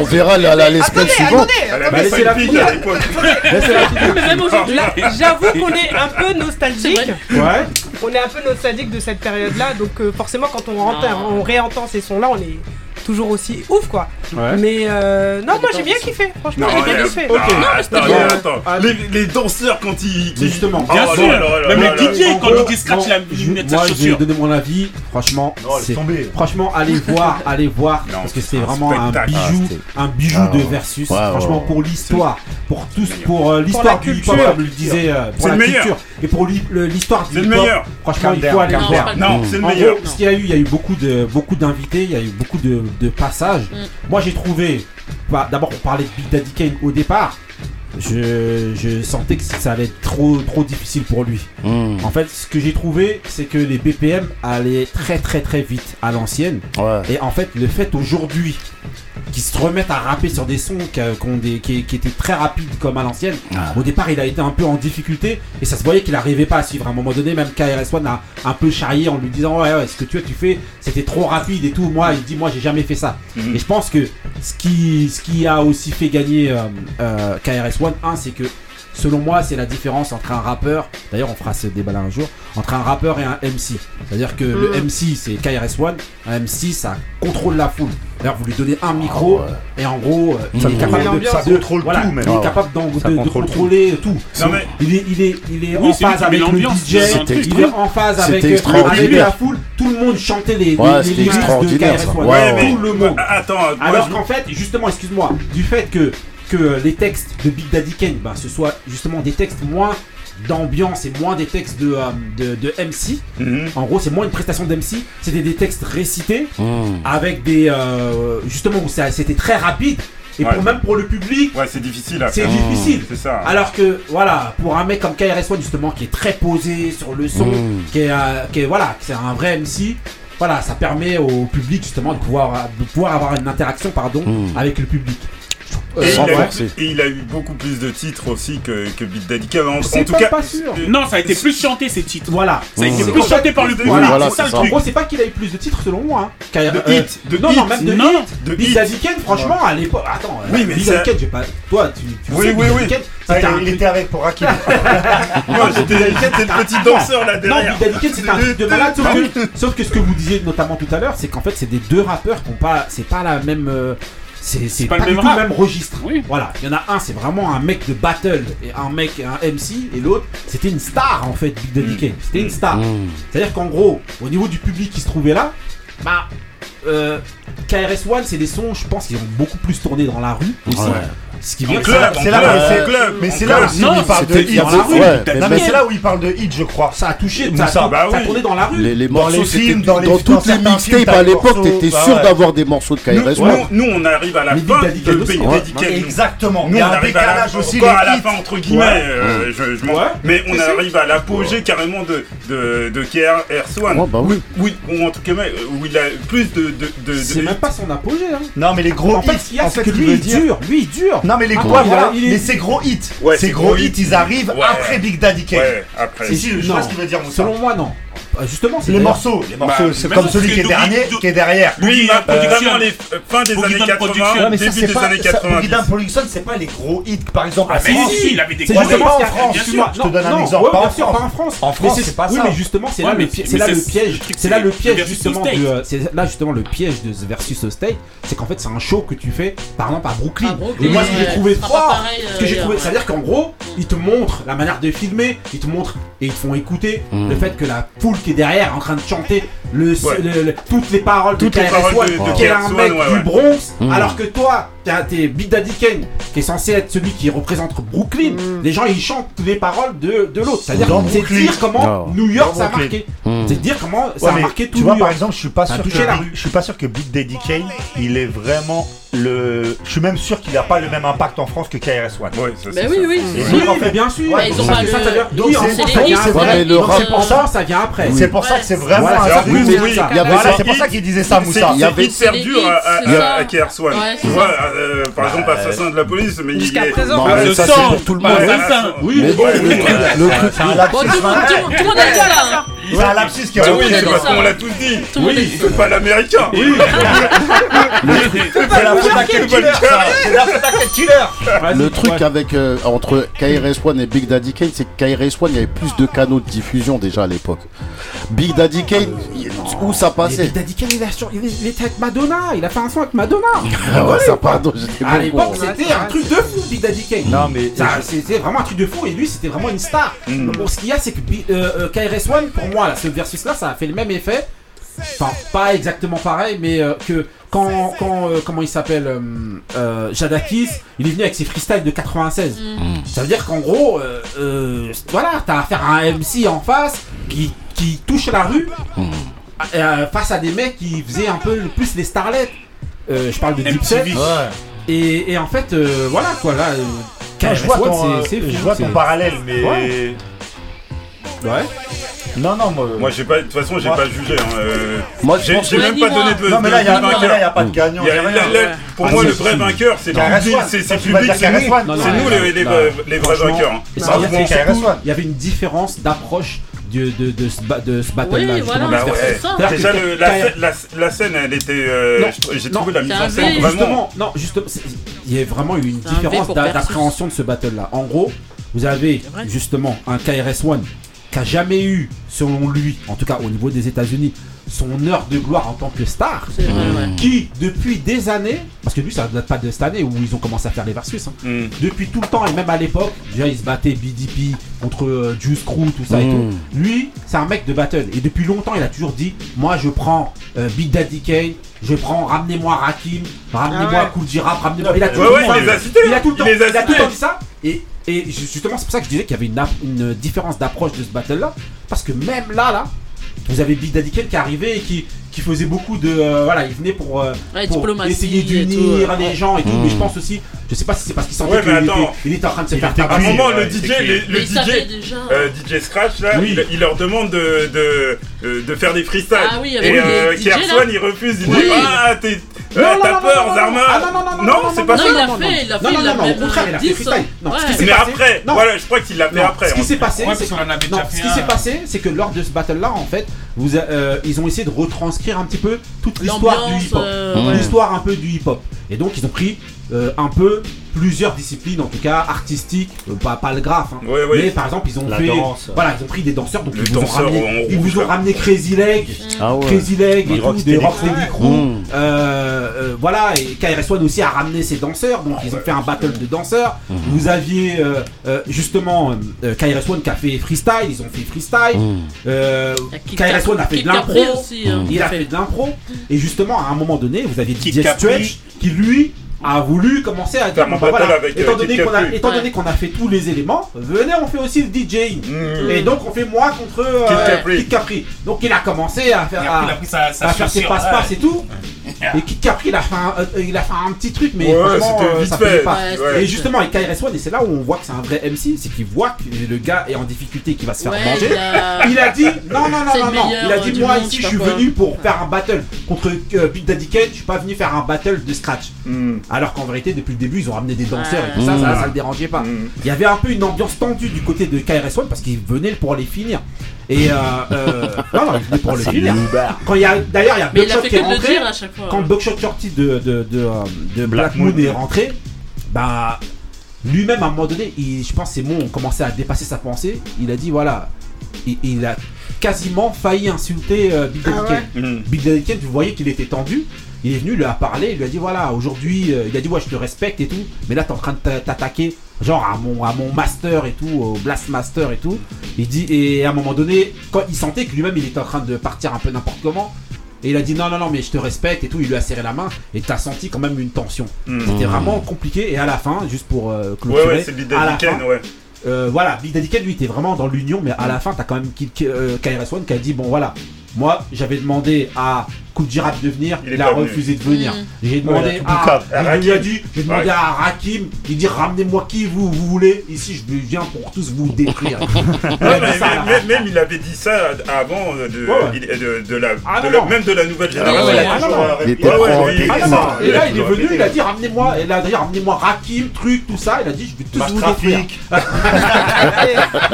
On verra la, la, les semaines Attendez, suivantes. attendez, Elle attendez. avait laissez la finir. même aujourd'hui. Là, j'avoue qu'on est un peu nostalgique. Ouais. On est un peu nostalgique de cette période-là, donc euh, forcément quand on, rentre, Non. on réentend ces sons-là, on est toujours aussi ouf quoi. Ouais. Mais euh, non, moi j'ai bien kiffé. Franchement, j'ai bien kiffé. non, Ok. attends, bien. attends. Ah, Les, les danseurs quand ils. Mais justement, Bien Oh sûr, là même les. DJ quand ils scratchent non, la lunette sa Moi, je vais chaussure. donner mon avis. Franchement, c'est franchement allez voir, allez voir parce que c'est vraiment un bijou, Ah, un bijou Ah, de versus. Franchement pour l'histoire, pour tous, pour euh, l'histoire du hip comme le disait, euh, pour C'est la le meilleur. culture et pour l'histoire du hip. Franchement, il faut aller voir. Non, c'est le meilleur. ce qu'il y a eu, il y a eu beaucoup de beaucoup d'invités, il y a eu beaucoup de, de passages. Mm. Moi, j'ai trouvé, bah, d'abord, on parlait de Big Daddy Kane au départ. Je, je sentais que ça allait être trop trop difficile pour lui. Mmh. En fait, ce que j'ai trouvé, c'est que les BPM allaient très très très vite à l'ancienne. Ouais. Et en fait, le fait aujourd'hui qu'ils se remettent à rapper sur des sons qui, qui ont des- qui- qui étaient très rapides comme à l'ancienne, Ah. au départ, il a été un peu en difficulté et ça se voyait qu'il n'arrivait pas à suivre. À un moment donné, même KRS-One a un peu charrié en lui disant Ouais, ouais, ce que tu, tu fais, c'était trop rapide et tout. Moi, il dit Moi, j'ai jamais fait ça. Mhm. Et je pense que ce qui, ce qui a aussi fait gagner euh, euh, KRS-One, un, c'est que selon moi, c'est la différence entre un rappeur, d'ailleurs, on fera ce débat là un jour, entre un rappeur et un MC. C'est-à-dire que le. MC, c'est KRS-One, un MC, ça contrôle la foule. D'ailleurs, vous lui donnez un micro Ah ouais. et en gros, euh, il Ça est contrôle capable de, l'ambiance. Ça contrôle voilà, tout, il est Ah capable de, de contrôler tout. Non, mais- Il est, il est, il est Oui, en phase avec met le l'ambiance, DJ, il est en phase avec, euh, la foule. Tout le monde chantait les, Ouais, les, les de. KRS-One. Ouais, mais- Tout le monde. Attends, moi, Alors qu'en fait, justement, excuse-moi, du fait que, que les textes de Big Daddy Kane, ben, ce soit justement des textes moins d'ambiance et moins des textes de, euh, de, de MC. Mhm. En gros, c'est moins une prestation d'MC. C'était des textes récités Mmh. avec des. euh, justement, où c'était très rapide. Et Ouais. pour, même pour le public, Ouais, c'est difficile à c'est faire. difficile. C'est ça. Alors que, voilà, pour un mec comme KRS-One, justement, qui est très posé sur le son, qui est, euh, qui est, voilà, c'est un vrai MC, voilà, ça permet au public, justement, de pouvoir, de pouvoir avoir une interaction, pardon, avec le public. Et il, a et il a eu beaucoup plus de titres aussi que, que Big Daddy Kane. En, en C'est tout pas cas, pas sûr. euh, Non, ça a été plus chanté ces titres. Voilà. Ça a été plus chanté par le public. Voilà, Voilà, c'est ça c'est le ça. truc. En gros, c'est pas qu'il a eu plus de titres selon moi. Hein. De euh, hit, de non, hit. non, même de Non, hit. de Big. Daddy Kane, franchement, à l'époque. Attends, euh, Oui, mais Big ça- Daddy Kane, j'ai pas. Toi, tu, tu Oui, sais, oui, oui. Ah, c'était un il était avec pour Hakim. Moi, j'étais le petit danseur là Non, derrière. Big Daddy Kane, c'était un truc de malade. Sauf que, sauf que ce que vous disiez notamment tout à l'heure, c'est qu'en fait, c'est des deux rappeurs qui ont pas. C'est pas la même. C'est c'est pas pas, le du même tout rap. le même registre. Oui. Voilà, il y en a un, c'est vraiment un mec de battle et un mec, un MC, et l'autre, c'était une star en fait, Big Daddy Mm. Kane. C'était une star. Mmh. C'est-à-dire qu'en gros, au niveau du public qui se trouvait là, bah, euh, KRS-One, c'est des sons, je pense, qui ont beaucoup plus tourné dans la rue aussi. Ouais. Ce qui En vient c'est là Mais c'est là où il parle de hit. dans la rue. Ouais, mais Non, même- mais c'est là où il parle de hit, je crois. ça a touché, ça, a, bah ça a oui. tourné dans la rue. Les, morceaux, dans toutes les mixtapes à l'époque, t'étais bah sûr d'avoir des morceaux de KRS. nous, nous, on arrive à la fin de. Exactement. Nous, on arrive à la, fin, entre guillemets. Euh. Mais on arrive à l'apogée carrément de, de, de KRS-One. Bah oui. Oui, ou en tout cas, où il a plus de. C'est même pas son apogée. Hein. Non, mais les gros En fait, hits. ce qu'il y a, En fait, lui, il dure. Lui, il dure. Non, mais les Ah, gros, ouais, voilà. Mais ces gros hits, Ouais, ces ces gros gros hits, hits. ils arrivent Ouais. après Big Daddy Kane. Ouais, après. Si, si, je Non. vois ce qu'il veut dire, Moussa. Selon moi, non. Euh, Justement, c'est Les morceaux, les morceaux, Bah, c'est comme celui qui est dernier, qui est derrière. Lui, il a Production. vraiment les euh, fin des années Down 80, Production. Ouais, mais ça, début c'est des pas. années ça, 90. Boogie Down Production, c'est pas les gros hits. Par exemple, Ah, mais si, il avait des gros justement justement en France, je te donne un exemple, pas bien en sûr, France. pas en France. En France, Mais c'est pas oui, ça. mais justement, c'est là mais le piège. C'est là le piège justement euh, C'est là justement le piège de versus state, c'est qu'en fait c'est un show que tu fais par exemple à Brooklyn. À Brooklyn, Et moi ce que j'ai trouvé fort, ce que j'ai euh, trouvé, ouais. c'est à dire qu'en gros ils te montrent la manière de filmer, ils te montrent et ils te font écouter Mm. le fait que la foule qui est derrière est en train de chanter le, Ouais. le- le- toutes les paroles Toutes de les paroles KRS-One, de- de qui est un mec ouais, du. Bronx, Mm. alors que toi t'as t'es Big Daddy Kane, qui est censé être celui qui représente Brooklyn, Mm. les gens ils chantent les paroles de, de l'autre. C'est-à-dire Dans c'est dire comment Non. New York ça a marqué. C'est dire comment ça Ouais, a mais marqué tout tu vois, New par exemple, je suis pas sûr que la Big- rue. je suis pas sûr que Big Daddy Kane, il est vraiment le. Je suis même sûr qu'il a pas le même impact en France que KRS One. Ça, oui, ça. oui. Et Oui, mais fait, bien sûr. Ouais, ils ont Ça, pas le- ça mais le Donc, c'est pour ça, ça vient après. c'est pour ça que c'est vraiment. C'est pour ça qu'il disait ça, Moussa. Il y avait- hits, à, à, c'est euh, par exemple, Assassin de la police, mais il Jusqu'à est- présent. Non, Ah, mais le ça, sang. c'est pour tout le Bah, monde. assassin. Oui, Mais bon, le le truc, C'est un Bon, lapsus. tout, le monde- a dit ça. C'est un lapsus qui est Bah oui, a c'est parce qu'on l'a tous dit. A Oui, c'est pas l'américain. Oui. C'est la Potaket Killer. C'est la Potaket Killer. Le truc avec euh, entre KRS-One et Big Daddy Kane, c'est que KRS-One, il y avait plus de canaux de diffusion déjà à l'époque. Big Daddy Kane, où ça passait Big Daddy Kane, il, a était avec Madonna, il a fait un son avec Madonna. Ah ouais, ça pardon, j'étais À bon l'époque, c'était un truc de fou, Big Daddy Kane. Non, mais. C'était vraiment un truc de fou et lui c'était vraiment une star. Mm. Bon, ce qu'il y a c'est que euh, euh, KRS-One pour moi là, ce versus là ça a fait le même effet. Enfin pas exactement pareil mais euh, que quand, quand euh, comment il s'appelle euh, euh, Jadakis il est venu avec ses freestyles de 96. Ça veut dire qu'en gros euh, euh, voilà t'as affaire à un MC en face qui, qui touche la rue euh, face à des mecs qui faisaient un peu plus les starlets. Euh, je parle de Dipset. Ouais. Et, et en fait, euh, voilà quoi, là. euh, Non, je vois ton, je fou, vois c'est- ton parallèle, mais. Ouais. Ouais. Non, non, moi. Moi, j'ai pas, de toute façon, j'ai Moi- pas jugé. hein, euh, Moi, je J'ai pense j'ai que même pas donné de, Non, mais là, il de y a, non, mais vainqueur. là, y a pas de gagnant. Il y a- y a là, rien. là, pour Ah, moi, le vrai vainqueur, c'est le KRS-One. public, c'est c'est Toi, le tu vas public, dire c'est nous. KRS-One. Non, non, C'est nous les, les, non. vrais- les vrais Franchement, vainqueurs. hein. Et c'est surtout, il y avait une différence d'approche de, de, de, ce, ba- de ce battle Oui, là. voilà, Bah justement, ouais. c'est ça. C'est-à-dire Déjà, que le- la, scène- la, la scène, elle était. euh, Non, je- J'ai non, trouvé la mise c'est en scène V. vraiment. Justement, non, justement, c'est- il y a vraiment eu une C'est un V différence pour d'a- versus. d'appréhension de ce battle là. En gros, vous avez vrai. justement un KRS-One qui a jamais eu, selon lui, en tout cas au niveau des États-Unis, son heure de gloire en tant que star. C'est vrai, ouais. Qui, depuis des années, parce que lui, ça ne date pas de cette année où ils ont commencé à faire les versus, hein, Hmm. depuis tout le temps et même à l'époque, déjà il se battait BDP contre euh, Juice Crew, tout ça et Mm. tout. Lui, c'est un mec de battle et depuis longtemps il a toujours dit Moi je prends euh, Big Daddy Kane, je prends Ramenez-moi Rakim, Ramenez-moi Ah ouais. Cool Ramenez-moi. Il a tout le temps, Il les a il a tout le cités. temps dit ça. Et, et justement, c'est pour ça que je disais qu'il y avait une, différence d'approche de ce battle là. Parce que même là, là, vous avez Big Daddy Kane qui arrivait et qui, qui faisait beaucoup de. euh, voilà, il venait pour, euh, Ouais, pour diplomatie essayer d'unir les ouais. gens et tout. Mais je pense aussi, je sais pas si c'est parce qu'il sentait Ouais, mais qu'il était, attends. il était en train de se Il faire était À un moment, Ouais, le DJ, les- le DJ, déjà. euh, DJ Scratch, là, Oui. il, il leur demande de, de, de faire des freestyles. Ah oui, avec Et euh, DJ, Kerswan, il refuse. Il Oui. dit Ah, t'es- t'as non, peur, non, non, Zarma non, non, non, non, non, c'est non, pas non, ça. il a non, fait, non. il a fait, Non, non, non, au contraire, il a fait 10, freestyle. Non, ouais. ce qui s'est Mais passé- après, non. voilà, je crois qu'il l'a fait Non, après. ce qui en s'est passé, c'est que lors de ce battle là, en fait, vous, euh, ils ont essayé de retranscrire un petit peu toute l'histoire du L'ambiance, hip hop, euh, ouais. l'histoire un peu du hip hop. Et donc ils ont pris euh, un peu plusieurs disciplines, en tout cas artistiques, euh, pas, pas le graphe. hein. Ouais, ouais. Mais par exemple, ils ont La fait, danse. voilà, ils ont pris des danseurs, donc ils vous ont ramené, en ils rouge, vous ont là. ramené Crazy Leg, Ah ouais. Crazy Leg et Des tout, des Crew. Rocksteady Crew. Euh, euh, voilà, et KRS-One aussi a ramené ses danseurs, donc ils ont fait un battle de danseurs. Mhm. Vous aviez euh, euh, justement euh, KRS-One qui a fait freestyle, ils ont fait freestyle. Mm. Euh, Il y a fait de l'impro. Hein, Il a fait de l'impro. Et justement, à un moment donné, vous aviez DJ. Stretch qui lui a voulu commencer à dire bon, bah, voilà, avec, étant euh, donné qu'on a, étant donné qu'on a fait tous les éléments, venez on fait aussi le DJing. Hmm. Et donc on fait moi contre euh, Kid Capri. Kid Capri. Donc il a commencé à faire, à- il a pris sa, sa à faire ses passe-passe ouais. et tout. Et Kid Capri, il a fait un, euh, il a fait un petit truc, mais Ouais, franchement, c'était euh, vite ça fait. faisait pas. Ouais. Et justement, avec KRS-One, et c'est là où on voit que c'est un vrai MC, c'est qu'il voit que le gars est en difficulté, qu'il va se faire Ouais, manger. il a- Il a dit non, non, non, non, non. Il a dit moi monde, ici, je suis quoi. venu pour faire un battle contre euh, Big Daddy Kane, je suis pas venu faire un battle de scratch. Hmm. Alors qu'en vérité, depuis le début, ils ont ramené des danseurs et tout ça, ça, ça le dérangeait pas. Hmm. Il y avait un peu une ambiance tendue du côté de KRS-One parce qu'ils venaient pour les finir. Et euh, euh, non, non, ils venaient pour les finir. Quand il y a, d'ailleurs, il y a Mais il a Buckshot fait qui que est de le rentré. dire à chaque fois. Quand Buckshot Shorty de, de, de, euh, de Black, Black Moon Moon. est rentré, bah lui-même à un moment donné, il- je pense que ses mots ont commencé à dépasser sa pensée. Il a dit voilà, il, il a quasiment failli insulter euh, Big Daddy Ah Kane. Hmm. Big Daddy Kane, vous voyez qu'il était tendu. Il est venu, il lui a parlé, il lui a dit voilà, aujourd'hui, euh, il a dit ouais, je te respecte et tout, mais là t'es en train de t'a- t'attaquer, genre à mon, à mon master et tout, au blast master et tout. Il dit, et à un moment donné, quand il sentait que lui-même il était en train de partir un peu n'importe comment, et il a dit non, non, non, mais je te respecte et tout. Il lui a serré la main et t'as senti quand même une tension. Hmm. C'était hmm. vraiment compliqué. Et à la fin, juste pour euh, clôturer, ouais, ouais, c'est Big ouais. Euh, voilà, Big Daddy Ken, lui, était vraiment dans l'union, mais à la hmm. fin, t'as quand même KRS-One euh, qui a dit bon, voilà, moi, j'avais demandé à Coup de de venir, il, a refusé de venir. Mm. J'ai demandé, à, il a dit, j'ai demandé à Rakim, il dit ramenez-moi qui vous, vous, voulez, ici je viens pour tous vous détruire. même, il avait dit ça avant euh, euh, de, de, la, ah, même de la nouvelle ah, génération. Et là il est venu, il a dit ramenez-moi, il a dit ramenez-moi Rakim, truc, tout ça, il a dit je vais tous vous détruire.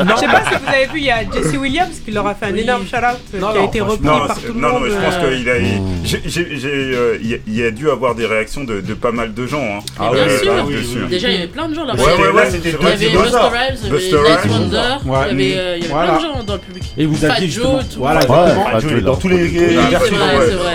Ah, je sais pas si vous avez vu, il y a Jesse Williams qui leur a fait un énorme shout-out qui a été repris par tout le monde il euh, y, a dû avoir des réactions de, pas mal de gens. Hein. Ah, euh, bien, sûr. Hein. Déjà, il y avait plein de gens là. Ouais, ouais, ouais, Il y avait Buster Rhymes, il y avait Night Wonder, il y avait plein de gens dans le public. Et vous aviez Joe, tout. Voilà, dans tous les versions.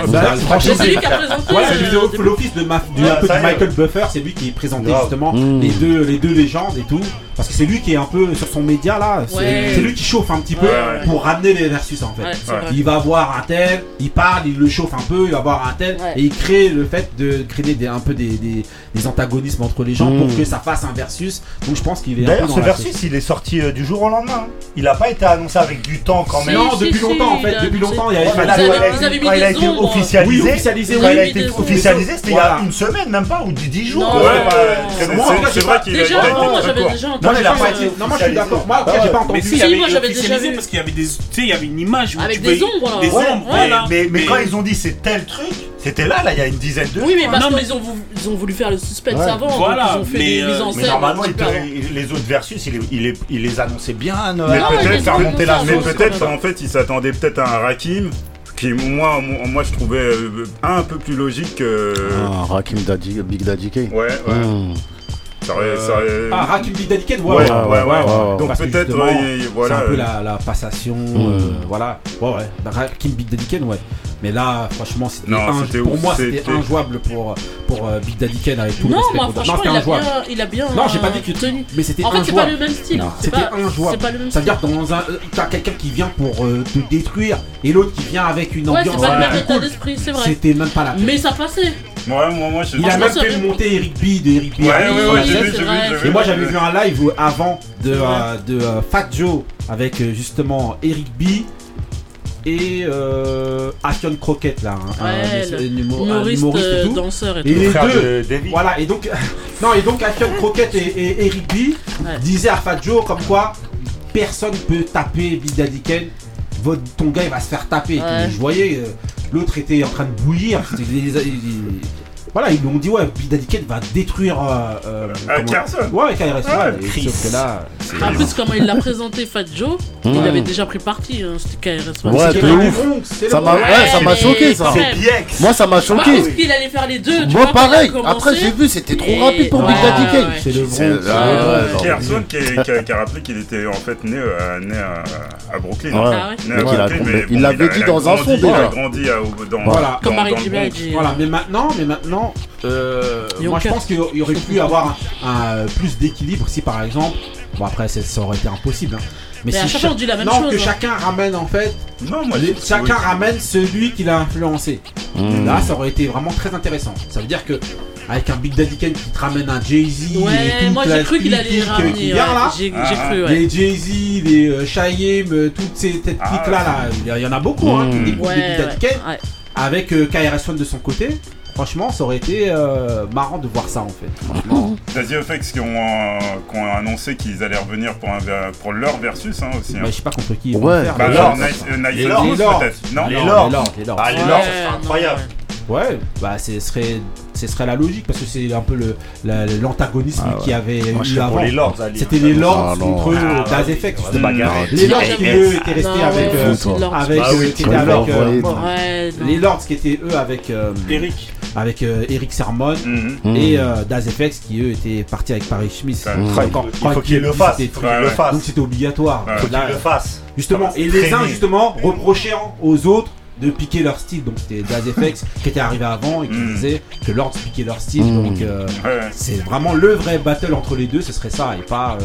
Bah, franchement, c'est lui qui a présenté. Euh, l'office de Michael Buffer, c'est lui qui présentait justement mm. les deux légendes et tout. Parce que c'est lui qui est un peu sur son média là, c'est lui qui chauffe un petit peu pour ramener les versus en fait. Il va voir un tel, il parle, il le chauffe un peu, il va voir un tel. Et il crée le fait de créer des, un peu des, antagonismes entre les gens pour mmh. que ça fasse un versus. Donc je pense qu'il est. D'ailleurs, ce versus, il est sorti euh, du jour au lendemain. Hein. Il n'a pas été annoncé avec du temps quand même. Non, depuis longtemps en fait. Depuis longtemps, il y avait quand il a été officialisé. Il a été officialisé, c'était il y a une semaine, même pas, ou dix jours. C'est vrai. Non, moi je suis d'accord. Moi j'ai pas entendu. Si, moi j'avais déjà. Parce qu'il y avait des. Tu sais, il y avait une image. Avec des ombres. Mais quand ils ont dit dit c'est tel truc, c'était là, là, il y a une dizaine de Oui, mais maintenant. Ils, ont voulu, ils ont voulu faire le suspense avant. Hein, voilà. Ils ont fait les, euh... Mais normalement, les autres versus, ils, les, les annonçaient bien. Mais peut-être faire en fait, ils s'attendaient peut-être à un Rakim qui moi moi je trouvais euh, un peu plus logique que ah, Rakim Big Daddy K. Ouais ouais. Hmm. Ça aurait, ça euh, aurait... Ah, Rakim Big Daddy K, ouais, ah, ouais, ouais, Donc peut-être, voilà. C'est un peu la, la passation, hmm. euh, voilà. Ouais, ouais, Rakim Big Daddy K, ouais. Mais là, franchement, c'était un, pour moi, c'était injouable pour, pour euh, Big Daddy Kane avec tout non, le respect. Moi, franchement, il. A bien. Non, j'ai pas dit que tenu. Mais c'était En fait, c'est pas le même style. C'était injouable. Ça veut dire dans un, t'as quelqu'un qui vient pour euh, te détruire et l'autre qui vient avec une ambiance. C'était même pas la peine. Mais ça passait. Moi, moi, je... Il a même fait monter Eric B de Eric B. Et moi, j'avais vu un live avant de euh, Fat Joe avec justement Eric B et euh, Ashton Crockett là, hein. ah, un, le humoriste, et tout. Euh, danseur et, et les deux, voilà et donc non et donc Ashton Crockett et, et Eric B disaient à Fat comme quoi personne peut taper Bidadiken, ton gars il va se faire taper. Je voyais euh, l'autre était en train de bouillir, voilà, ils ont dit ouais, Bill Dedicated va détruire. Euh, euh, euh Carson. Ouais, KRS. Ouais. Chris. Sauf que là. En plus, comment il l'a présenté, Fat Joe, il avait déjà pris parti, hein, c'était KRS. Ouais, de ouf. Ça m'a choqué ça. Moi, ça m'a bah, choqué. Moi, qu'il allait faire les deux. Moi, pareil. Après, j'ai vu, c'était trop rapide pour Big Daddy Kane. C'est le vrai. Carson qui a rappelé qu'il était en fait né euh, à Brooklyn. Ah il l'avait dit dans un son déjà. Il a grandi dans. Voilà. Comme Marie Voilà, mais maintenant, mais maintenant. Euh, moi je pense qu'il aurait pu avoir un, euh, plus d'équilibre si par exemple, bon après ça, aurait été impossible, hein. mais, mais, si chaque... la même non, que hein. chacun ramène en fait, non, chacun ramène celui qu'il a influencé. Hmm. Là, ça aurait été vraiment très intéressant. Ça veut dire que avec un Big Daddy Ken qui te ramène un Jay-Z. Ouais, moi j'ai cru qu'il allait les ramener. Les Jay-Z, les euh, Chaim, euh, toutes ces têtes là là, il y en a beaucoup, hein, hmm. Big Daddy Avec euh, KRS-One de son côté. Franchement, ça aurait été euh, marrant de voir ça en fait. Vas-y, qui ont, euh, qui ont annoncé qu'ils allaient revenir pour, un, pour leur versus hein, aussi. Hein. Je sais pas contre qui ils vont ouais. faire. Bah, euh, les Lords peut-être. Non, les Lords. Les Lords, ah, les Lords, c'est incroyable. Ouais, bah ce serait, ce serait la logique parce que c'est un peu l'antagonisme le, qui avait Moi, eu avant. C'était les Lords contre Daz Effect. Les Lords qui étaient restés avec les Lords qui étaient eux avec Eric avec euh, Eric Sermon Mhm. et euh, Daz FX qui eux étaient partis avec Paris. Ouais, Donc, il faut- encore- il faut qu'il le fasse. Donc c'était obligatoire. Il faut qu'il Là, le fasse. Justement, et les uns justement reprochaient aux autres de piquer leur style. Donc c'était Daz FX qui était arrivé avant et qui Mm. disait que Lords piquait leur style. Mm. Donc euh, c'est vraiment le vrai battle entre les deux, ce serait ça et pas.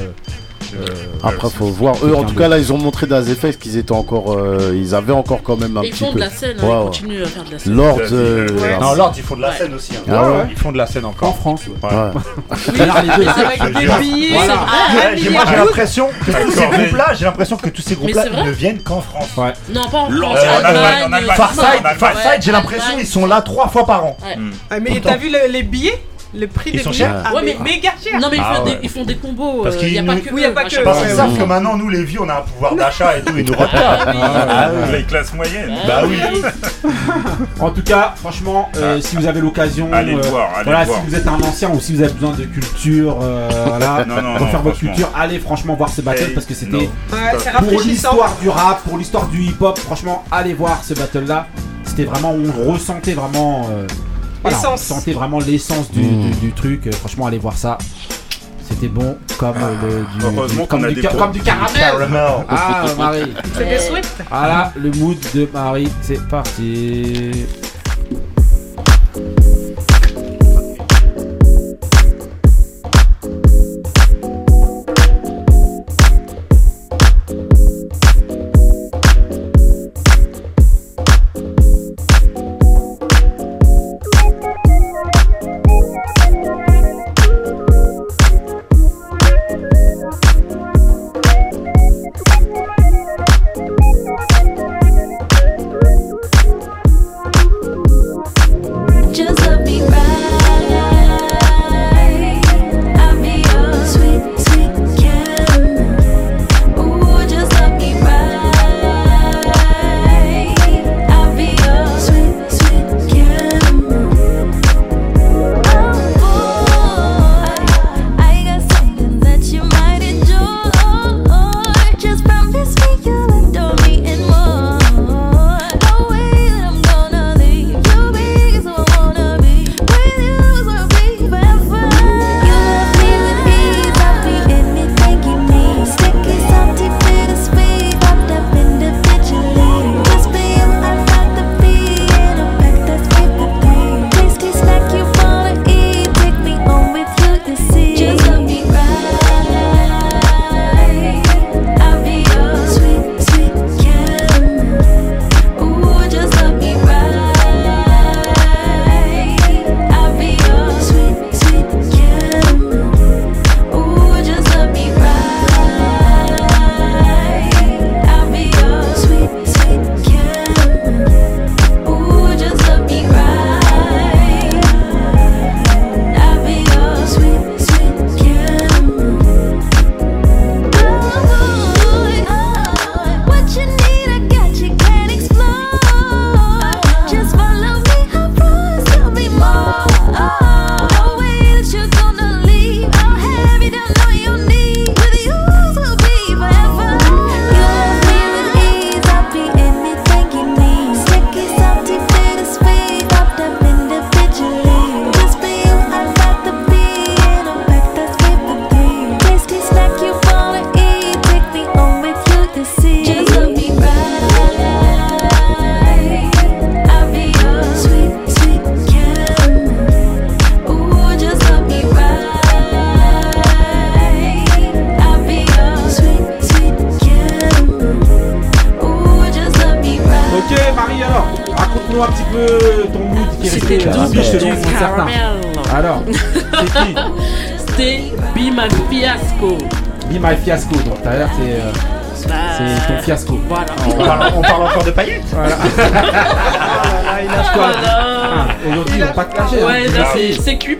Euh, Après, faut voir. Eux, en tout cas, là, ils ont montré dans les effets qu'ils étaient encore. euh, ils avaient encore quand même un ils petit font peu. de la scène, hein, Ouais, ils continuent à faire de la scène. Lord. euh, Non, Lord, ils font de la scène aussi. hein. Ah ouais Ils font de la scène encore. En France, ouais. Ouais. Ouais. Alors, les deux, là. Avec des billets. Voilà. à Ouais, un j'ai- moi j'ai l'impression que tous ces groupes-là, j'ai l'impression que tous ces groupes-là, c'est ils vrai ne viennent qu'en France. Ouais. Non, pas en France. en Allemagne, en Allemagne. Farside, En Allemagne. Farside, j'ai l'impression ils sont là trois fois par an. Ah, mais t'as vu le- les billets Le prix Ils des sont billets chers Ah, Ouais, mais méga cher. Non, mais ils, Ah font ouais. des, ils font des combos. Parce Il n'y a qu'ils pas nous- que. Oui, y a pas que- Parce fois. qu'ils savent que maintenant, nous les vieux, on a un pouvoir d'achat et tout, ils nous. Ah oui. Oui. Les classes moyennes. Bah oui. En tout cas, franchement, euh, Ah. si vous avez l'occasion, Allez le euh, voir, allez voilà, le voir. si vous êtes un ancien ou si vous avez besoin de culture, euh, voilà, Non, non, pour non, faire votre franchement. culture, allez franchement voir ce battle Hey, parce que c'était no. Ouais, c'est pour rafraîchissant. l'histoire du rap, pour l'histoire du hip-hop. Franchement, allez voir ce battle là. C'était vraiment, on ressentait vraiment, euh, voilà, on L'essence. sentait vraiment l'essence du, Mm. du- du truc. Euh, Franchement, allez voir ça. C'était bon comme euh, le, du, Heureusement comme, a du, des ca- pots. comme du caramel. Caramel. Ah Marie. C'est des Swift. Voilà le mood de Marie, c'est parti.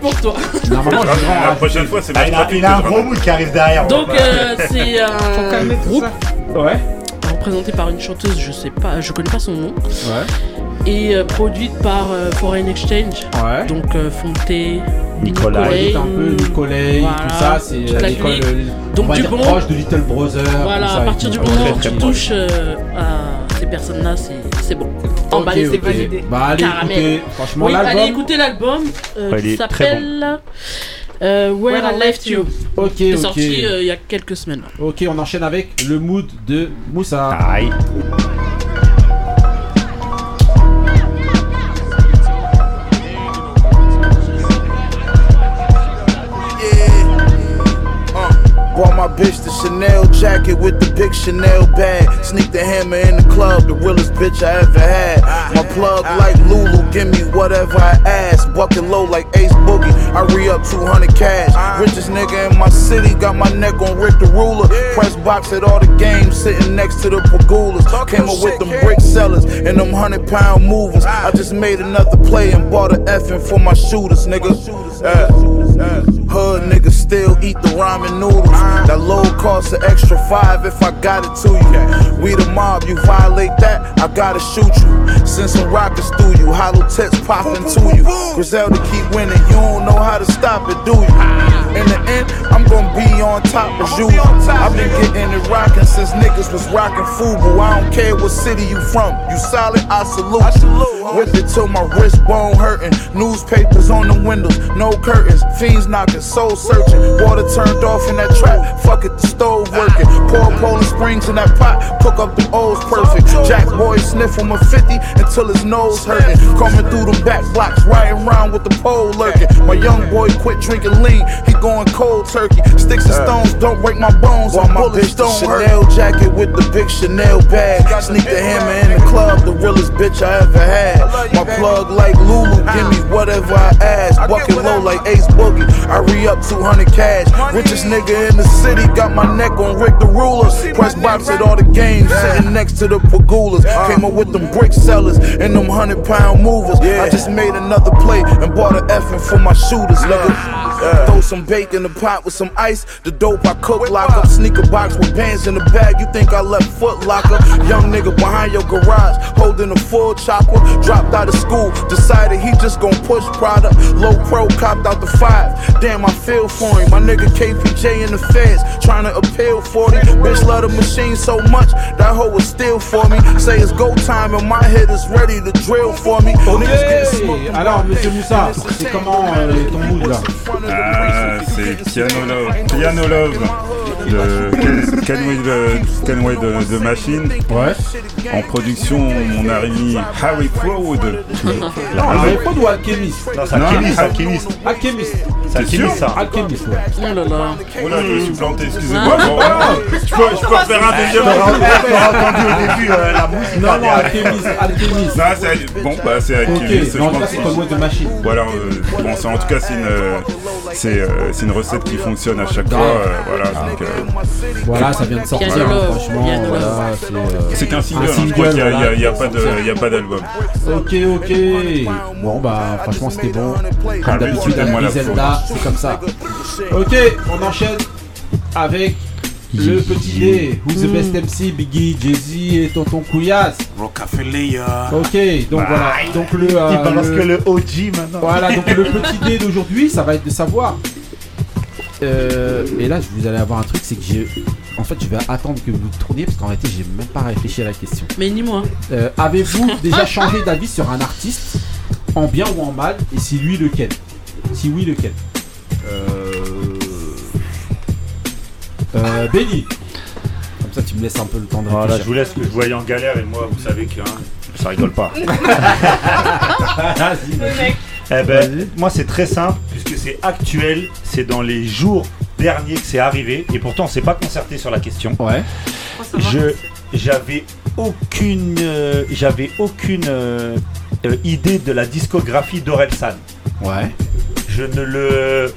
Pour toi. Normalement je La prochaine fois, c'est Ah, il, a, il a un gros mood qui arrive derrière. Donc, euh, c'est un groupe. Ouais. représenté par une chanteuse, je sais pas, je connais pas son nom, Ouais. et euh, produite par euh, Foreign Exchange. Ouais. Donc euh, Fonté, Nicolas. Nicolay, un peu Nicolay, Voilà. tout ça, c'est euh, l'école euh, Donc on va du dire bon- proche de Little Brother. Voilà, ça, à partir du moment où tu touches euh, à ces personnes-là, c'est c'est bon. Ok, Emballé, c'est ok. validé. Bah allez Caramel. écoutez, franchement Oui, allez l'album. écouter l'album euh, Ouais, qui s'appelle euh, Where, I Left You. Ok, C'est ok. sorti euh, il y a quelques semaines. Ok, on enchaîne avec le mood de Moussa. Aïe. Bought my bitch the Chanel jacket with the big Chanel bag. Sneak the hammer in the club, bitch I ever had. My plug like Lulu, give me whatever I ask. Bucket low like Ace Boogie, I re up 200 cash. Richest nigga in my city, got my neck on Rick the Ruler. Press box at all the games, sitting next to the Pagulas. Came up with them brick sellers and them 100 pound movers. I just made another play and bought a effing for my shooters, nigga. Yeah. Still eat the ramen noodles. That low cost an extra five if I got it to you. We the mob, you violate that, I gotta shoot you. Send some rockets through you, hollow tips popping to you. Griselda keep winning, you don't know how to stop it, do you? In the end, I'm gonna be on top as usual. I've been getting it rocking since niggas was rocking Fubu. I don't care what city you from, you solid, I salute. you. Whip it till my wrist bone hurting. Newspapers on the windows, no curtains. Fiends knocking, soul searching. Water turned off in that trap. Fuck it, the stove working. Pour Poland Springs in that pot. Cook up the O's perfect. Jack boy sniff him a 50 until his nose hurting. Coming through the back blocks, riding around with the pole lurking. My young boy quit drinking lean. He going cold turkey. Sticks and uh. stones don't break my bones. Bought My my bullets don't hurt. Chanel jacket with the big Chanel bag. Sneak the hammer in the club, the realest bitch I ever had. My plug like Lulu, give me whatever I ask. Walking low like Ace Boogie, I re up 200 cash. Richest nigga in the city, got my neck on Rick the Ruler. Press box at all the games, sitting next to the Pagulas. Came up with them brick sellers and them 100 pound movers. I just made another play and bought a effing for my shooters, nigga. Throw some bacon in the pot with some ice. The dope I cook, lock up. Sneaker box with bands in the bag. You think I left foot locker? Young nigga behind your garage, holding a full chopper. Dropped out of school, decided he just gon' push product. Low pro copped out the five. Damn, I feel for him. My nigga KPJ in the feds, trying to appeal 40. Bitch love the machine so much, that hoe was still for me. Say it's go time and my head is ready to drill for me. Ok, Niggas getting smoked in alors my Monsieur Moussa, c'est comment euh, ton mood là Ah, c'est Piano Love. Piano Love. De Kenway de, Kenway de, de Machine. Ouais. En production, mon ami Harry Fraud. Non, ou Alchemist Non, c'est Alchemist, Alchemist. Alchemist. C'est Alchemist, ça. Alchemist, ouais. Oh là là. Oh là, je me suis planté, excusez-moi. Je, peux, je peux refaire un deuxième T'auras entendu au début euh, la musique. Non, non, Alchemist, Alchemist. Non, c'est bon, bah c'est Ok, Alchemist. en tout cas, c'est Conway de Machine. Voilà, euh, bon, c'est- en tout cas, c'est une, euh, c'est, euh, c'est une recette qui fonctionne à chaque fois. euh, voilà, donc, euh, Voilà, ça vient de sortir, Love, franchement. Voilà, c'est euh, qu'un single, un hein, je crois qu'il n'y a, pas d'album. Ok, ok. Bon, bah, franchement, c'était bon. Comme Ah, d'habitude, Zelda, c'est comme ça. Ok, on enchaîne avec le petit D. Who's the best MC Biggie, Jay-Z et Tonton Couillasse. Rockefeller. Ok, donc voilà. Donc le. euh, Il balance le- que le OG maintenant. Voilà, donc le petit dé d'aujourd'hui, ça va être de savoir. Euh, et là, vous allez avoir un truc, c'est que j'ai. En fait, je vais attendre que vous tourniez parce qu'en réalité, j'ai même pas réfléchi à la question. Mais dis-moi. Euh, Avez-vous déjà changé d'avis sur un artiste, en bien ou en mal, et si oui, lequel? Si oui, lequel? Euh. Benny Comme ça, tu me laisses un peu le temps de Voilà, je vous laisse que je voyais en galère et moi, vous savez que hein, ça rigole pas. Vas-y, vas-y. Eh ben, moi c'est très simple puisque c'est actuel, c'est dans les jours derniers que c'est arrivé et pourtant on s'est pas concerté sur la question. Ouais. Je j'avais aucune euh, j'avais aucune euh, euh, idée de la discographie d'Orelsan. Ouais. Je ne le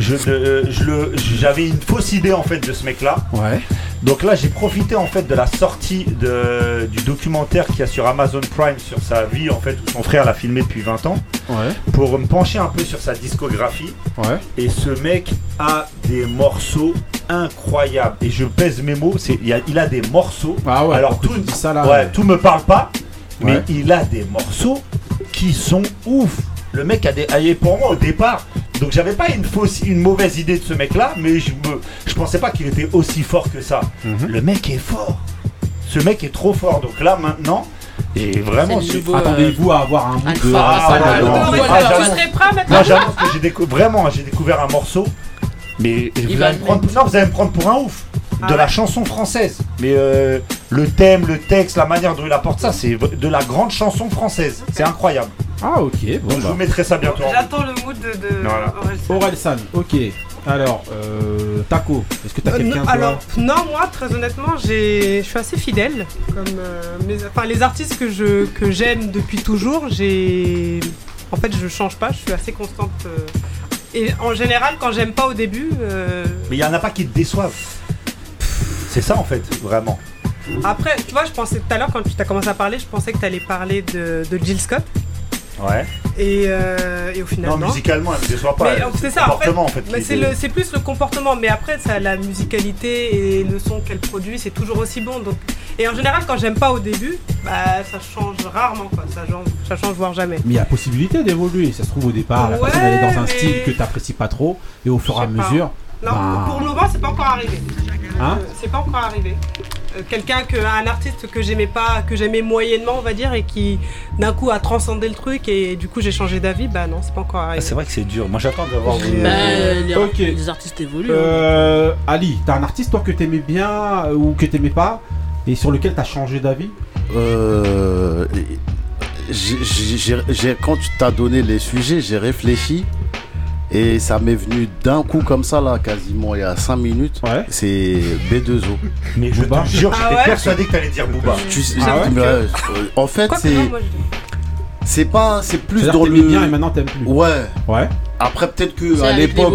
je ne je le j'avais une fausse idée en fait de ce mec là. Ouais. Donc là, j'ai profité en fait de la sortie de- du documentaire qu'il y a sur Amazon Prime sur sa vie en fait où son frère l'a filmé depuis 20 ans Ouais. pour me pencher un peu sur sa discographie. Ouais. Et ce mec a des morceaux incroyables. Et je pèse mes mots, c'est il, a, il a des morceaux. Ah ouais, Alors que tout, tu dis ça là. ouais, tout me parle pas, mais il a des morceaux qui sont ouf. Le mec a des. ah, pour moi au départ, donc j'avais pas une fausse, une mauvaise idée de ce mec-là, mais je me, je pensais pas qu'il était aussi fort que ça. Mhm. Le mec est fort. Ce mec est trop fort. Donc là maintenant, et vraiment, nouveau, euh, Attendez-vous à avoir un mood de. Ah, non. Ah, j'annonce- moi la j'annonce que j'ai décou- vraiment j'ai découvert un morceau, mais vous allez, me le prendre, non, vous allez me prendre pour un ouf de Ah la ouais chanson française. Mais euh, le thème, le texte, la manière dont il apporte ça, c'est de la grande chanson française. C'est incroyable. Ah ok, bon Donc je bah. vous mettrai ça bientôt. en J'attends le mood de, de Voilà. Orelsan. Orelsan, ok. Alors, euh, Taco, est-ce que t'as Euh, quelqu'un alors non moi très honnêtement j'ai je suis assez fidèle comme euh, mes- enfin les artistes que je que j'aime depuis toujours j'ai en fait je change pas je suis assez constante euh, et en général quand j'aime pas au début euh, Mais il y en a pas qui te déçoivent. C'est ça en fait, vraiment. après tu vois je pensais tout à l'heure quand tu t'as commencé à parler je pensais que tu allais parler de, de Jill Scott Ouais. et, euh, et au final Non, non. musicalement, elle me déçoit pas. C'est ça, en fait, comportement, en fait. c'est était- le- c'est plus le comportement, mais après ça, la musicalité et le son qu'elle produit, c'est toujours aussi bon. Donc, et en général, quand j'aime pas au début, bah ça change rarement, quoi. Ça change, ça change voire jamais. Mais il y a possibilité d'évoluer. Ça se trouve au départ, la Ouais, personne elle est dans un mais- style que t'apprécies pas trop, et au fur et à pas. Non, bah, pour le moment, c'est pas encore arrivé. Hein Euh, c'est pas encore arrivé. Euh, Quelqu'un que, un artiste que j'aimais pas, que j'aimais moyennement, on va dire, et qui d'un coup a transcendé le truc, et du coup j'ai changé d'avis, bah non, c'est pas encore arrivé. Ah, C'est vrai que c'est dur. Moi j'attends d'avoir. Des- Bah, les, Ok. les artistes évoluent. hein. Euh, Ali, t'as un artiste toi que t'aimais bien euh, ou que t'aimais pas, et sur lequel t'as changé d'avis? Euh, j'ai- j'ai- j'ai- j'ai- quand tu t'as donné les sujets, j'ai réfléchi et ça m'est venu d'un coup comme ça là, quasiment il y a 5 minutes. Ouais. C'est B2O. Mais je te jure, Ah j'étais ouais persuadé que t'allais dire Booba. Tu sais- Ah ouais mais, euh, en fait, c'est c'est pas, c'est plus dans le. bien et maintenant t'aimes plus. Ouais. Ouais. Après peut-être que C'est à l'époque.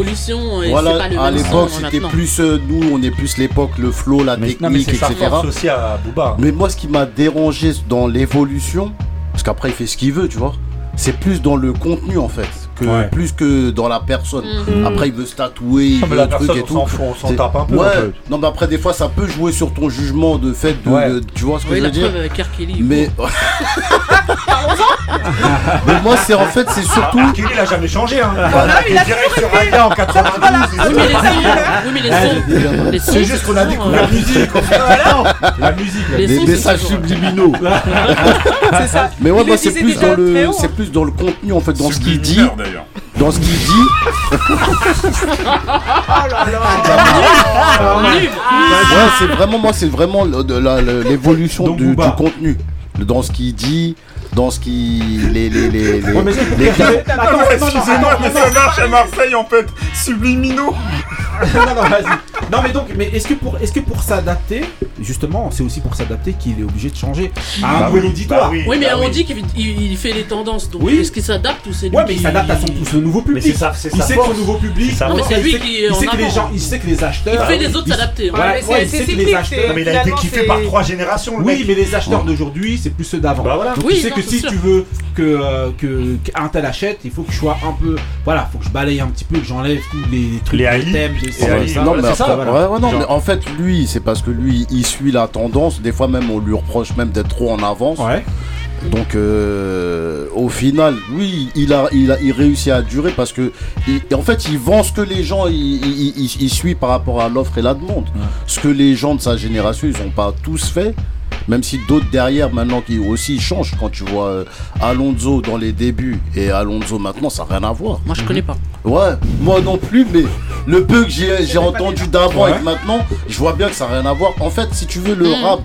Voilà, pas le à l'époque c'était plus euh, nous, on est plus l'époque, le flow, la Mais, non, mais technique, etc. force aussi à Booba. Mais moi, ce qui m'a dérangé dans l'évolution, parce qu'après, il fait ce qu'il veut, tu vois, c'est plus dans le contenu, en fait, que, Ouais. plus que dans la personne. Mhm. Après, il veut se tatouer, il veut un truc et on tout. on s'en tape un peu. Ouais, non, mais après, des fois, ça peut jouer sur ton jugement de fait de. Ouais. de- tu vois ce que Oui, je veux dire? preuve avec R. Kelly. mais... mais moi, c'est en fait, c'est surtout. Ah, Kelly, il a jamais changé. Hein. Voilà, il il a est direct sur Aya en 92. Oui, mais les sons, oui, mais les C'est juste qu'on a découvert euh, la musique. La musique. là. Les messages toujours- subliminaux. C'est ça. Mais ouais, Il moi le c'est plus dans le, haut, c'est hein. plus dans le contenu en fait, dans ce qu'il dit, d'ailleurs. dans ce qu'il dit. Oh là là. Nul. Ouais, c'est vraiment moi, c'est vraiment l'évolution du, du contenu, dans ce qu'il dit, dans ce qu'il les les les, les- Ouais, mais les- Excusez-moi, mais non, ça marche à Marseille en fait. Subliminaux. non, non, vas-y. Non, mais donc, mais est-ce que pour, est-ce que pour s'adapter, justement, c'est aussi pour s'adapter qu'il est obligé de changer à un Bah nouvel oui, auditoire bah oui. Oui, mais bah on oui. dit qu'il il- il fait les tendances. Donc, Oui. est-ce qu'il s'adapte ou c'est lui Ouais, mais il s'adapte à son, son nouveau Mais public. c'est ça, c'est il sa sait son nouveau public. C'est sa Non, mais force. c'est il lui sait- qui est il en sait que les avant. gens, il sait que les acheteurs. Il fait les autres il- s'adapter. il sait que les acheteurs. mais il a été kiffé par trois générations, Oui, mais les acheteurs d'aujourd'hui, c'est plus ceux d'avant. Bah. Donc tu sais que si tu veux que euh, que qu'un tel achète, il faut que je sois un peu, voilà, faut que je balaye un petit peu, que j'enlève tous les trucs, Les thèmes, ça, ça. non, ça, mais en fait, lui, c'est parce que lui, il suit la tendance. Des fois, même, on lui reproche même d'être trop en avance. Ouais. Donc, euh, au final, oui, il a, il a, il réussit à durer parce que, il- en fait, il vend ce que les gens, il, suit par rapport à l'offre et la demande. Ce que les gens de sa génération, ils n'ont pas tous fait. Même si d'autres derrière, maintenant, qui aussi changent. Quand tu vois euh, Alonso dans les débuts et Alonso maintenant, ça n'a rien à voir. Moi, je connais pas. Ouais, moi non plus, mais le peu que j'ai j'ai entendu d'avant Ouais. et de maintenant, je vois bien que ça n'a rien à voir. En fait, si tu veux, le Mm. rap,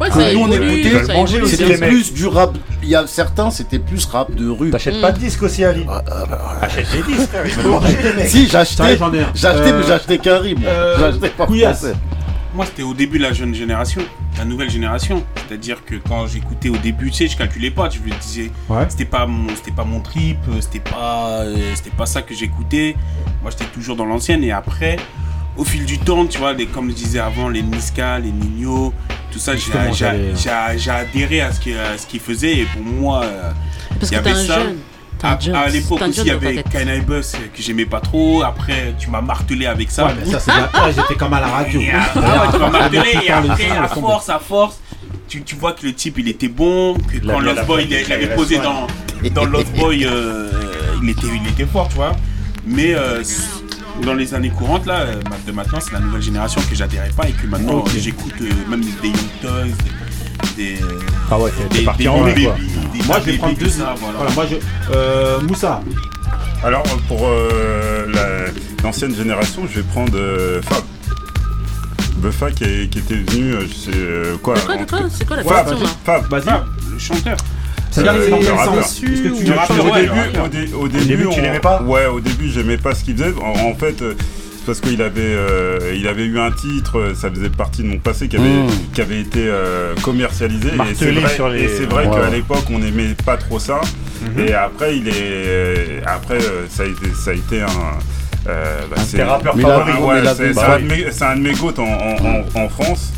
Ouais, que nous on écoutait, c'était plus du rap. Il y a certains, c'était plus rap de rue. T'achètes Mm. pas de disques aussi, Ali Achète des disques, frère, ils veulent manger, les mecs. Si, j'achetais, j'achetais, Euh, mais j'achetais qu'un riz, moi. euh, J'achetais pas. Moi, c'était au début de la jeune génération, la nouvelle génération. C'est-à-dire que quand j'écoutais au début, tu sais, je calculais pas. Je me disais, Ouais. c'était pas mon, c'était pas mon trip, euh, c'était pas, euh, c'était pas ça que j'écoutais. Moi, j'étais toujours dans l'ancienne. Et après, au fil du temps, tu vois, les, comme je disais avant, les Niska, les Nino, tout ça, j'ai, j'ai adhéré à ce qu'il, à ce qu'il faisait. Et pour moi, euh, Parce y que t'es avait un ça. jeune. À, l'époque aussi, il y avait. Kanye Bus euh, que j'aimais pas trop. Après, tu m'as martelé avec ça. Ouais, mais ça, c'est J'étais comme à la radio. Et après, ouais, tu m'as martelé et après, à force, à force, tu, tu vois que le type il était bon, que quand Lost Boy il, avait posé dans, dans Lost Boy, euh, il, était, il était fort, tu vois. Mais euh, dans les années courantes, là, euh, de maintenant, c'est la nouvelle génération que j'adhérais pas et que maintenant euh, j'écoute euh, même des Young des. Ah ouais, des- parti des en vrai, quoi. des Moi, je vais prendre deux. ça, voilà. Voilà, moi, je. Euh, Moussa. Alors pour euh, la- l'ancienne génération, je vais prendre euh, Fab. Buffa qui, est- qui était venu, je sais quoi. C'est quoi la Fab, Fab, Vas-y. Ah, le chanteur. C'est-à-dire Euh, que tu rappeur, au ouais, début, au, dé- au début, début, tu on- l'aimais pas Ouais, au début, j'aimais pas ce qu'il faisait. En, en fait, euh, parce qu'il avait, euh, il avait eu un titre, ça faisait partie de mon passé, qui avait, Mm. qui avait été euh, commercialisé. Et c'est vrai, sur les- et c'est vrai Ouais. qu'à l'époque, on n'aimait pas trop ça. Mhm. Et après, il est, après, euh, ça a été, ça a été un. euh, bah, Un c'est- Ah, favoris. ouais, bah un un de mes goats en, en- en- en France.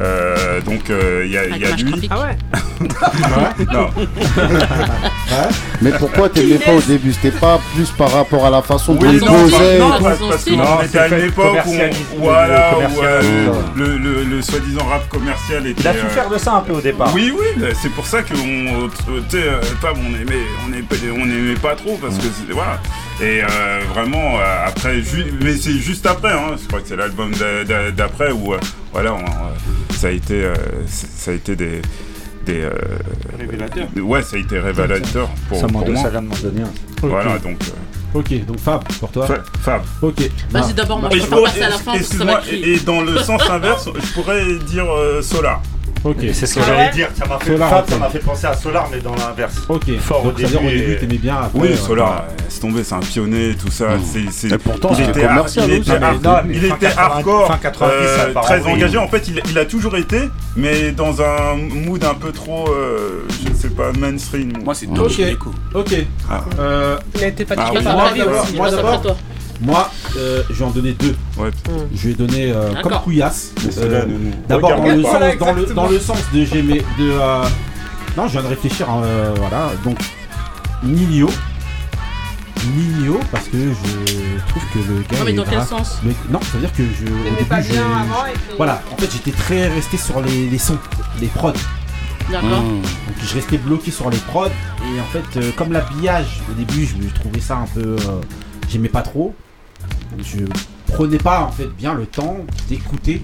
Euh, donc euh, il y a, y a lui. Trafic. Ah ouais Non. Mais pourquoi t'aimais pas au début? C'était pas plus par rapport à la façon dont Oui, il non, posait non, et tout parce, parce que Non, on était à une époque où, voilà, le où, euh, commercialisé. le, le- le soi-disant rap commercial était. Il a euh, souffert de ça un peu au départ. Oui, oui, c'est pour ça qu'on, euh, tu sais, euh, Fab, on aimait, on aimait, on aimait pas trop parce que voilà. Et euh, vraiment euh, après, ju- mais c'est juste après, hein, je crois que c'est l'album d'a- d'a- d'après où euh, voilà, on, euh, ça a été, euh, ça a été des, des euh, Révélateur. ouais, ça a été révélateur pour, Ça pour moi. ça vient de m'en donner un. Voilà, donc euh, Ok, donc Fab, pour toi. Fa- Fab. Ok. Vas-y d'abord, moi Et je passer à la fin excuse-moi, et, et dans le sens inverse, je pourrais dire euh, Solar. Ok. C'est ce que Ah j'allais dire, ça m'a fait, Solar, Fab, ça ok. m'a fait penser à Solar, mais dans l'inverse. Ok. Fort au Donc, c'est-à-dire au début début, et- t'aimais bien. Après, Oui, euh, Solar, euh, c'est tombé, c'est un pionnier, tout ça. C'est, Et pourtant, il était, commercial il aussi. était, Non, mais- hard- non, mais il fin était 90, hardcore, fin 90, euh, très engagé. En fait, il, a toujours été, mais dans un mood un peu trop, je ne sais pas, mainstream. Moi, c'est Ok. Ok. Ah. Il a été Ah, ouais. à moi, ta vie aussi, moi, d'abord. Moi, euh, je vais en donner deux. Ouais. Je vais donner euh, comme Couillasse. Euh. D'abord dans le, sens, Voilà, dans, le, dans le sens de j'aimais de euh, non je viens de réfléchir euh, voilà donc Nino Nino parce que je trouve que le gars Non, mais est dans quel sens? Le- non c'est à dire que je au début pas je bien avant et puis... voilà en fait j'étais très resté sur les, les sons les prods D'accord. Mmh. donc je restais bloqué sur les prods et en fait euh, comme l'habillage au début je me trouvais ça un peu euh, j'aimais pas trop je prenais pas en fait bien le temps d'écouter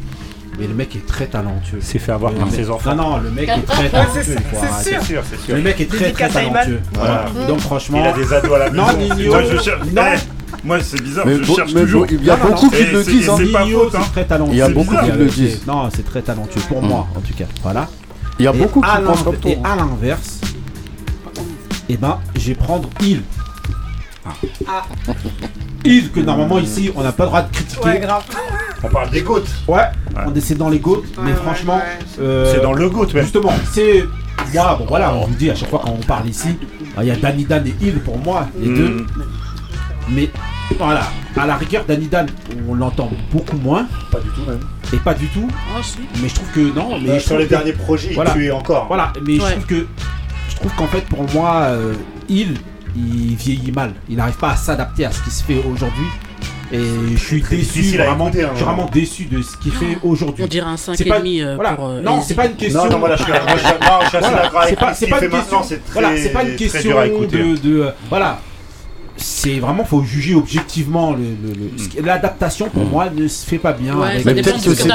mais le mec est très talentueux C'est fait avoir Le par mec- ses enfants. non non le mec est très talentueux c'est- sûr. C'est sûr, le mec est très très talentueux voilà. Voilà. donc Il franchement a des ados à la non maison. Nino Moi, je cherche. non Eh, moi, c'est bizarre, Mais je bon- cherche mais toujours. bon, il y a Non, non, beaucoup non. qui le disent. hein. c'est pas Nino, faute, hein. c'est très talentueux Il y a beaucoup qui le disent. non c'est très talentueux pour moi en tout cas voilà Il y a beaucoup qui pensent comme toi. Et à l'inverse, eh ben, je vais prendre Il. Ah. Il, que normalement ici, on n'a pas le droit de critiquer. Ouais, grave. On parle des gouttes. Ouais, on essaie dans les goats, mais Ouais, franchement, ouais. euh, C'est dans le goût, même. justement, c'est moi, bon voilà, on vous dit à chaque fois quand on parle ici, il y a Danny Dan et Il pour moi, les Mm. deux. Mais voilà, à la rigueur, Danny Dan, on l'entend beaucoup moins, Pas du tout, même. et pas du tout, Ah, si. mais je trouve que non, mais je Bah, sur les que- derniers projets, Voilà. tu es encore. Voilà, mais je trouve que je trouve qu'en fait pour moi euh, il il vieillit mal. Il n'arrive pas à s'adapter à ce qui se fait aujourd'hui. Et je suis déçu vraiment, écouter, hein, je suis vraiment déçu de ce qu'il fait aujourd'hui. On dirait un C'est pas- 5,5 euh, voilà. pour. euh, non, c'est pas une question. Non, non, voilà, je suis, moi, je suis- non, je suis assez Voilà, d'accord c'est avec pas, Ce qu'il une fait question. maintenant, c'est très, voilà, c'est pas une très question dur à écouter. de, de, euh, voilà. C'est vraiment faut juger objectivement le- le- le- l'adaptation pour moi ne se fait pas bien. Ouais, avec- ça Mais dépend peut-être que c'est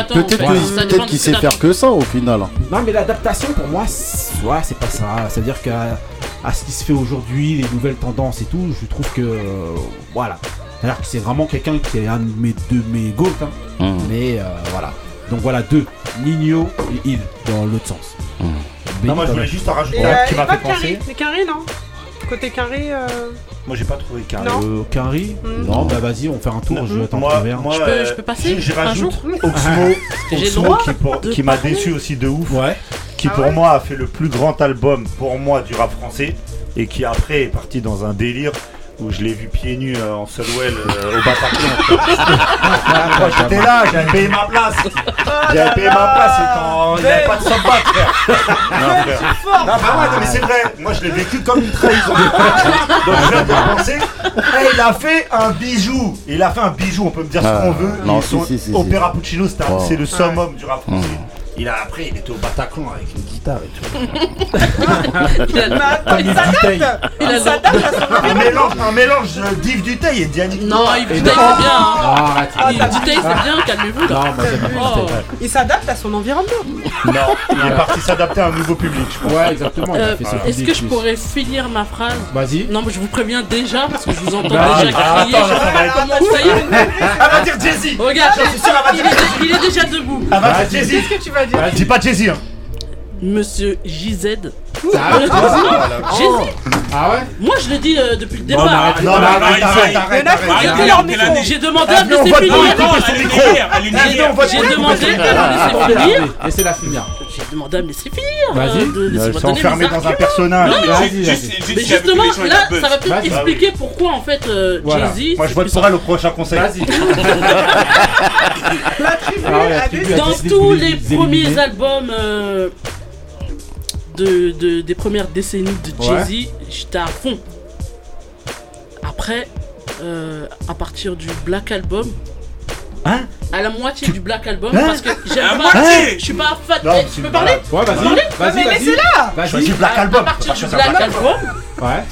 peut-être qu'il sait faire que ça au final. Non, mais l'adaptation pour moi, c'est ouais, c'est pas ça. C'est-à-dire qu'à à ce qui se fait aujourd'hui, les nouvelles tendances et tout, je trouve que euh, voilà. C'est-à-dire que c'est vraiment quelqu'un qui est un de mes deux mes goats. hein. Mmh. Mais euh, voilà. Donc voilà deux, Nino et Il dans l'autre sens. Mmh. Non, moi, je voulais juste en rajouter Et un euh, qui m'a pas fait Carré. penser. Carré, non? Côté Carré, euh... Moi, j'ai pas trouvé carré. Non. Euh, Carrie Mm. Non, bah vas-y, on fait un tour. Je vais t'en Moi, moi, Je peux- euh, je peux passer je- je un rajoute jour Oxmo, qui, pour- de qui m'a déçu aussi de ouf. Ouais. qui Ah pour ouais moi a fait le plus grand album pour moi du rap français et qui après est parti dans un délire où je l'ai vu pieds nus euh, en Solwell euh, au Bataclan. Moi, J'étais là, j'avais payé ma place. J'avais payé ma place et quand il n'y avait pas de subbat, frère. Non, frère. Non, bah ouais, non, mais c'est vrai. Moi, je l'ai vécu comme une trahison. Donc, je viens de penser. Eh, il a fait un bijou. Il a fait un bijou, on peut me dire ce Ah, qu'on veut. non, Ils si, sont- si, si, si. Opéra Puccino, c'est un- c'est le summum du rap français. Il a après, il était au Bataclan avec une guitare et tout. Il a- attends, il s'adapte Il a- Il s'adapte à son Un mélange, un mélange d'Yves Duteil et Dianique. Non, Yves Duteil, c'est bien. hein. Ah, arrête. Yves Duteil, c'est bien, calmez-vous là. Non, moi j'aime bien. Oh. Il s'adapte à son environnement. Non, il est parti s'adapter à un nouveau public, je crois. Ouais, exactement. Euh, Est-ce que je pourrais finir ma phrase? Vas-y. Non, mais je vous préviens déjà parce que je vous entends déjà crier. je sais pas comment ça y est? Elle va dire Jay-Z Regarde, J'en suis sûr, elle va il dire est, il est déjà debout. Elle va dire Jay-Z Qu'est-ce que tu vas Vas-y, dis pas Jay-Z. Hein. Monsieur JZ. Ah, Jay-Z Ah ouais Moi je le dis euh, depuis le départ. Non, mais arrête, arrête, arrête, arrête, arrête, arrête. J'ai demandé à me laisser finir. J'ai demandé à me laisser finir. Laissez-la finir. J'ai demandé à me laisser finir. Euh, vas-y. De, de, bah, de enfermé dans un personnage. Mais, justement, là, ça va peut-être expliquer pourquoi en fait euh, voilà. Jay-Z. Moi, je vote pour elle au prochain conseil. Ah dans tous les premiers albums. Euh, de, des premières décennies de Jay-Z, j'étais à fond. Après, à partir du Black Album, Hein À la moitié du Black Album hein parce que j'aime pas. Moitié hein je suis pas fan. Eh, tu peux parler Ouais, vas-y. Vas-y, mais laissez-la Vas-y, Black Album. À partir du Black Album. Ouais.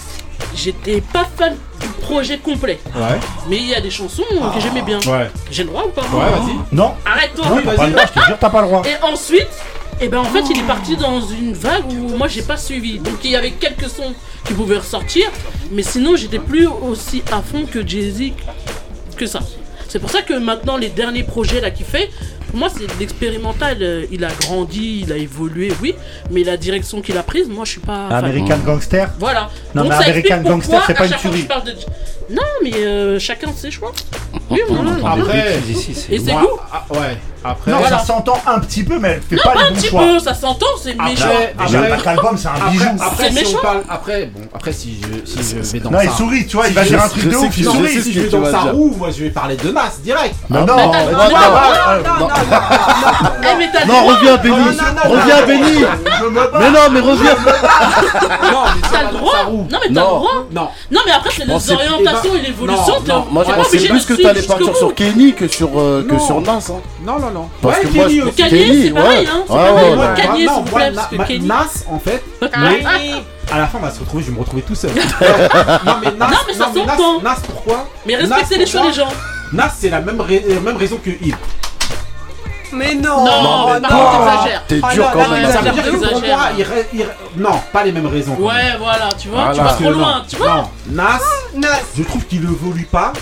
J'étais pas fan du projet complet. Ouais. Mais il y a des chansons que ah. j'aimais bien. Ouais. J'ai le droit ou pas? Ouais, vas-y. Non. Arrête-toi. Non, t'as pas le droit, je te jure, t'as pas le droit. Et ensuite, et ben en fait il est oh. parti dans une vague où moi j'ai pas suivi. Donc il y avait quelques sons qui pouvaient ressortir, mais sinon j'étais plus aussi à fond que Jay-Z que ça. C'est pour ça que maintenant, les derniers projets là qu'il fait, moi, c'est l'expérimental. Euh, il a grandi, il a évolué, oui, mais la direction qu'il a prise, moi, je suis pas. American Gangster Voilà. Non, mais American Gangster, c'est pas une tuerie. Non, mais euh, chacun ses choix. Oui, voilà. Après, Et c'est goût. ah, ouais. Après, Non, ça s'entend un petit peu, mais elle fait pas les Un petit peu, ça s'entend, c'est Après, méchant. Après- Black Album, c'est un bijou. après, si après, bon, après, si je, si je vais dans Non, il sourit, tu vois, il va dire un truc de ouf, il sourit. si je vais dans sa roue, moi, je vais parler de masse direct. Non, non, non, euh, non, non, non, non, Eh, non, reviens, Benny. Reviens, Benny. Mais non, mais reviens. Non, mais t'as le droit. Non, mais t'as le droit. Non. Non, mais après, c'est les orientations et l'évolution. Moi, je pensais plus que t'allais partir sur Kenny que sur euh, Nas. Hein. Non, non, non. Parce que moi, Kenny, c'est pareil. Hein. Ah Kenny, s'il vous plaît. Parce que Kenny. Nas, en fait. À la fin, on va se retrouver, je vais me retrouver tout seul. Non, mais Nas. Nas, pourquoi Mais respectez les choix des gens. Nas, c'est la même raison que Yves. Mais non Non, t'exagères. Oh, t'es dur quand même. Ça veut dire que Pourquoi il Non, pas les mêmes raisons. Ouais, voilà, tu vois, ah, tu vas trop loin, tu vois. Nas, je trouve qu'il évolue pas.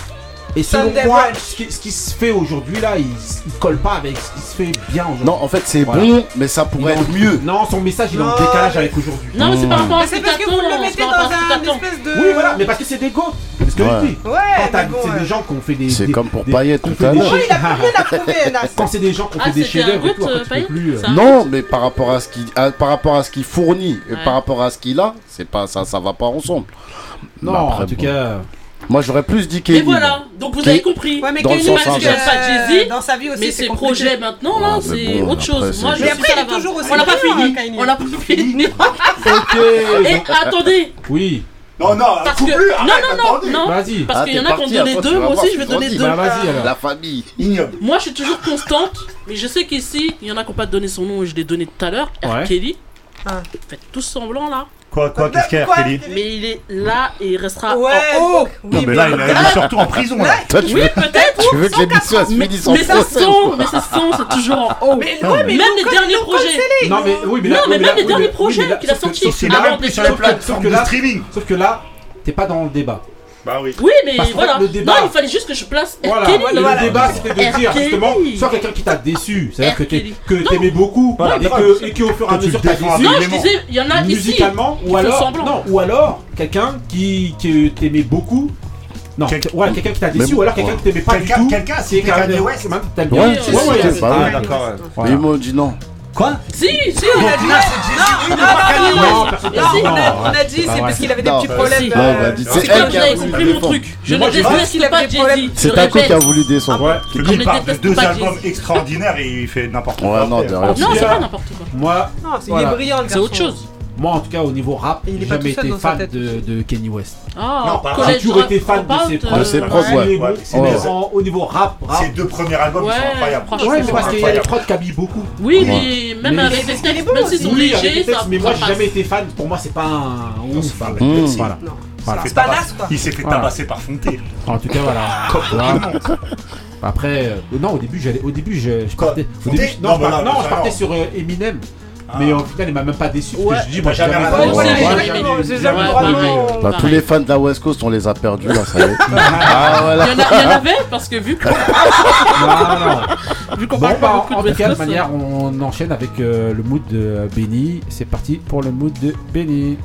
Et selon moi, ce qui, se fait aujourd'hui là, il, il, colle pas avec ce qui se fait bien aujourd'hui. Non, en fait, c'est bon, mais ça pourrait être mieux. Non, son message il est en décalage avec aujourd'hui. Non, mais c'est par rapport à ce que parce que vous le mettez dans un espèce de. Oui, voilà, mais parce que c'est des go. Parce que ouais. ouais c'est des gens qui ont fait des. C'est comme pour Payet tout à l'heure. Quand c'est des gens qui ont ah, fait des chefs-d'œuvre euh, plus. Euh, non, mais par rapport à ce qu'il par rapport à ce qu'il fournit et par rapport à ce qu'il a, ça, ça va pas ensemble. Non, en tout cas. Moi, j'aurais plus dit Kelly. Et voilà, donc vous avez compris. Ouais, mais dans Kelly, parce pas euh, Jay-Z, sa vie aussi, mais ses projets maintenant, là, c'est autre chose. Moi, je mais après. On l'a pas fini. Hein, On l'a pas fini. ok. Et attendez. Oui. Non, non, parce que... plus, arrête, non, non, non, Vas-y. Parce qu'il y en a qui ont donné deux, moi aussi je vais donner deux. La famille. Ignoble. Moi je suis toujours constante, mais je sais qu'ici, il y en a qui n'ont pas donné son nom et je l'ai donné tout à l'heure, R. Kelly. Ah. Faites tous semblant là. Quoi, quoi, qu'est-ce qu'il y a, Kelly Mais il est là et il restera ouais, en haut. Non, mais là, il est surtout en prison là. Oui, peut-être. Tu veux que l'émission a suivi sans Mais ça son, mais ça son, c'est toujours en haut. Mais, mais même les derniers projets. Non, mais oui, mais là, non, mais même les derniers projets qu'il a sortis. C'est la même sur les plateformes de streaming. Sauf que là, t'es pas dans le débat. Bah oui. Mais voilà. Débat... Non, il fallait juste que je place R. Voilà, le débat c'était de dire justement, soit quelqu'un qui t'a déçu, c'est-à-dire que t'aimais beaucoup et, que, au fur et à mesure t'as grandi. Non, je musicalement, ou alors, quelqu'un qui, t'aimait beaucoup. Non, quelqu'un qui t'a déçu, ou alors quelqu'un qui t'aimait pas quelqu du tout. Quelqu'un, c'est Kanye West. Ouais, ouais, ouais, ouais, Quoi Si, si, il a dit. Non, on a dit, c'est parce qu'il avait des petits bah, problèmes. C'est euh, bah, comme vous avez compris mon truc. Je ne déteste pas Jay-Z. C'est Taco qui a voulu descendre. Ah, ouais, il parle de deux albums extraordinaires et il fait n'importe quoi. Non, c'est pas n'importe quoi. Moi, c'est brillant. C'est autre chose. Moi, en tout cas, au niveau rap, j'ai jamais été oh, fan de, de Kenny West. Ah, non, j'ai toujours été fan de ses propres. De ses propres, au niveau rap, rap. Ses deux premiers albums ouais, sont incroyables. Ouais, c'est parce qu'il y a des prods qui habillent beaucoup. Oui, mais même avec des textes, même s'ils sont légers, Mais moi, j'ai jamais été fan. Pour moi, c'est pas un ouf. Voilà. Voilà. Fait tabasse, il s'est fait tabasser par Fonté. En tout cas, voilà. Après, euh, non, au début, j'allais, au début, je, partais, au début, non, non, je partais sur euh, Eminem. Mais au final, il m'a même pas déçu. Parce que je dis, moi, j'ai jamais. Bah, tous les fans de la West Coast, on les a perdus là, ça y est. ah, voilà. Il y, en a, il y en avait parce que vu qu'on Non, non. vu qu'on Bon, parle pas bah, beaucoup en de tout cas, de West Coast, manière, on enchaîne avec euh, le mood de Benny. C'est parti pour le mood de Benny.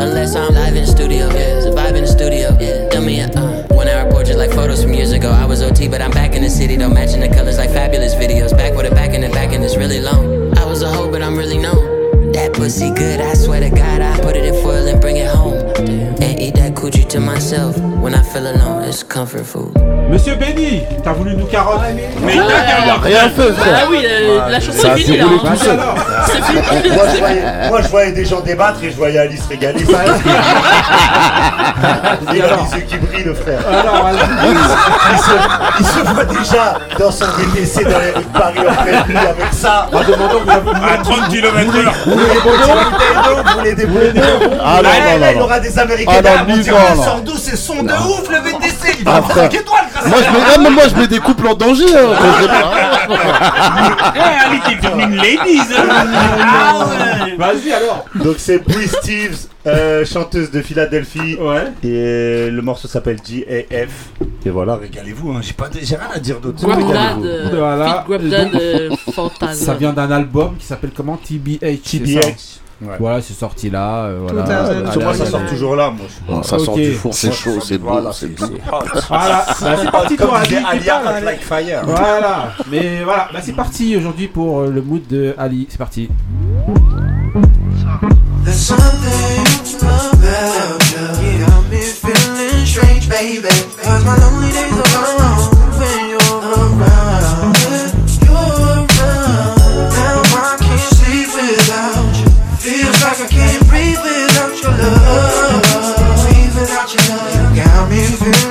Unless I'm live in the studio, so vibe in the studio. Me a uh, one hour portrait like photos from years ago. I was OT, but I'm back in the city, though, matching the colors like fabulous videos. Back with a back in the back, and it's really long. I was a hoe, but I'm really known. That pussy good, I swear to God, I put it in foil and bring it home. And Monsieur Benny, t'as voulu nous carotte ah, Mais ah, il carotte Rien fait, frère. Ah oui, euh, ah, la, chanson est finie là moi, je voyais, des gens débattre et je voyais Alice régaler. Ça. Il a les yeux qui brillent, le frère. Il, se, voit déjà dans son DTC dans les rues de Paris en pleine avec ça. Que À 30 km/h. Vous voulez des des Ah non, non. Il aura des Américains. 202, c'est son de ouf le VTC. Il va 5 étoiles grâce moi, je moi, je mets des couples en danger. Hein, hein. eh, une ladies. Hein. Ah Vas-y alors. Donc, c'est Bree Steves, euh, chanteuse de Philadelphie. Et le morceau s'appelle GAF. Et voilà, régalez-vous. Hein. J'ai pas, j'ai rien à dire d'autre. Voilà. Ça vient d'un album qui s'appelle comment? TBH. TBH. Voilà, c'est sorti là. euh, voilà. Tout à fait. Sur moi, ça sort toujours là, moi. Bon, ça sort du four, c'est chaud, c'est beau, Voilà, c'est c'est doux. Voilà, bah, c'est parti pour Comme Ali. allez. like fire. Voilà, mais voilà, bah, c'est parti aujourd'hui pour euh, le mood de Ali. C'est parti. There's something about you. Got me feeling strange, baby. Cause my lonely days are gone when you're around. You got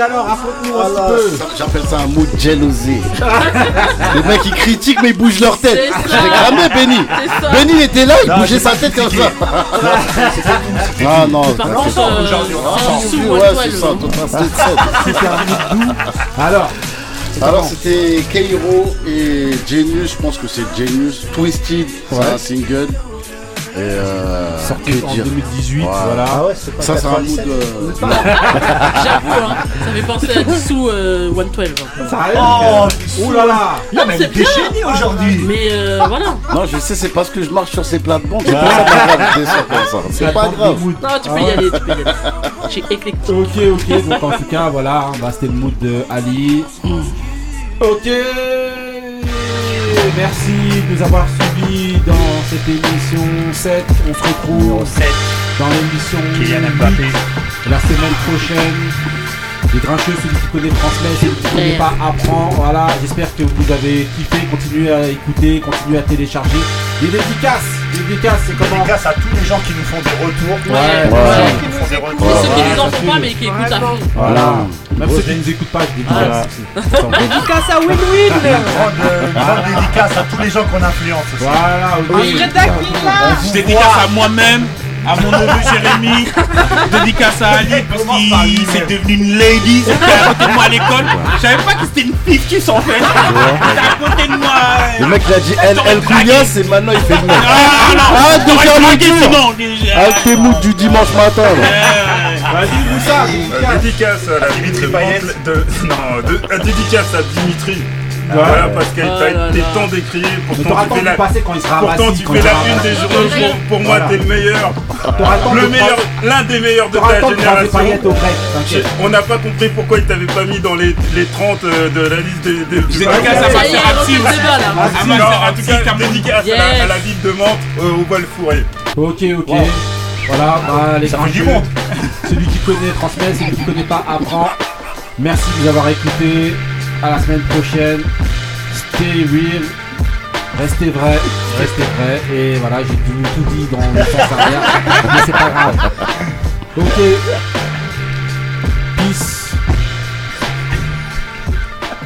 Alors raconte-nous un petit peu. J'appelle ça un mot de jalousie. Les mecs ils critiquent mais ils bougent leur tête. J'ai cramé Benny. Benny il était là, il Non, bougeait sa tête comme ça. Ah non, aujourd'hui, dessous, ouais, c'est ça, tout un stade set. C'était un mix doux. Alors, Alors c'était Keiro et Genius, je pense que c'est Genius. Twisted, c'est un single. Et euh, sorti que en dire 2018, Voilà. voilà. Ah ouais, c'est pas Ça c'est un mood 97. euh, J'avoue, hein, ça fait penser à Dissous euh, 112. hein. Ça arrive Oh, Ouh là là a même c'est déchaîné aujourd'hui. Mais euh, voilà. Non je sais c'est parce que je marche sur ces plates-bandes, c'est comme ça. C'est pas grave. Non, tu peux y aller, tu peux y aller. Je suis éclectique. Ok, ok, donc en tout cas, voilà, bah, c'était le mood de Ali. Ok, merci de nous avoir suivis dans cette émission 7. On se retrouve dans l'émission Kylian Mbappé. la semaine prochaine. Les grincheux, celui qui connaît transmet, celui qui connaît pas apprend. Voilà, j'espère que vous avez kiffé. Continuez à écouter, continuez à télécharger. Les dédicaces, les dédicaces, c'est comment Grâce à tous les gens qui nous font des retours. Ouais, ouais. ouais. Qui nous font des Et retours. ceux qui nous en font pas, mais qui écoutent à fond. Voilà. Même ceux qui nous écoutent pas, je dédicace. Dédicace à win-win Grande, euh, grande dédicace à tous les gens qu'on influence aussi. Voilà, Je dédicace à moi-même, à mon neveu Jérémy, dédicace à Ali parce qu'il s'est devenu une lady, c'était à côté de moi à l'école. Je savais pas que c'était une fictus en fait. C'était à côté de moi. Le mec il a dit elle, elle couillasse et maintenant il fait le mec. Ah non, Arrête de faire le déjà. Avec tes moods du dimanche matin là. Vas-y, Moussa, Euh, dédicace à la Dimitri Payet. De, non, de, euh, dédicace à Dimitri. Voilà, parce qu'elle t'a été tant décrié. Mais Pourtant, tu fais la, passer quand il sera pourtant, tu quand fais la sera une des journaux. Pour, pour moi, t'es le meilleur. Le meilleur, l'un des meilleurs de ta génération. On n'a pas compris pourquoi il t'avait pas mis dans les, les 30 euh, de la liste des. des du là. À Non, en tout cas, dédicace à, la, à la ville de Mantes, euh, au bol fourré. Ok, ok. Voilà, bah, les monde. Celui qui connaît transmet, celui qui connaît pas apprend. Merci de nous avoir écoutés à la semaine prochaine. Stay real. Restez vrai, restez vrai, et voilà, j'ai tout, dit dans le sens arrière, mais c'est pas grave. Ok, peace.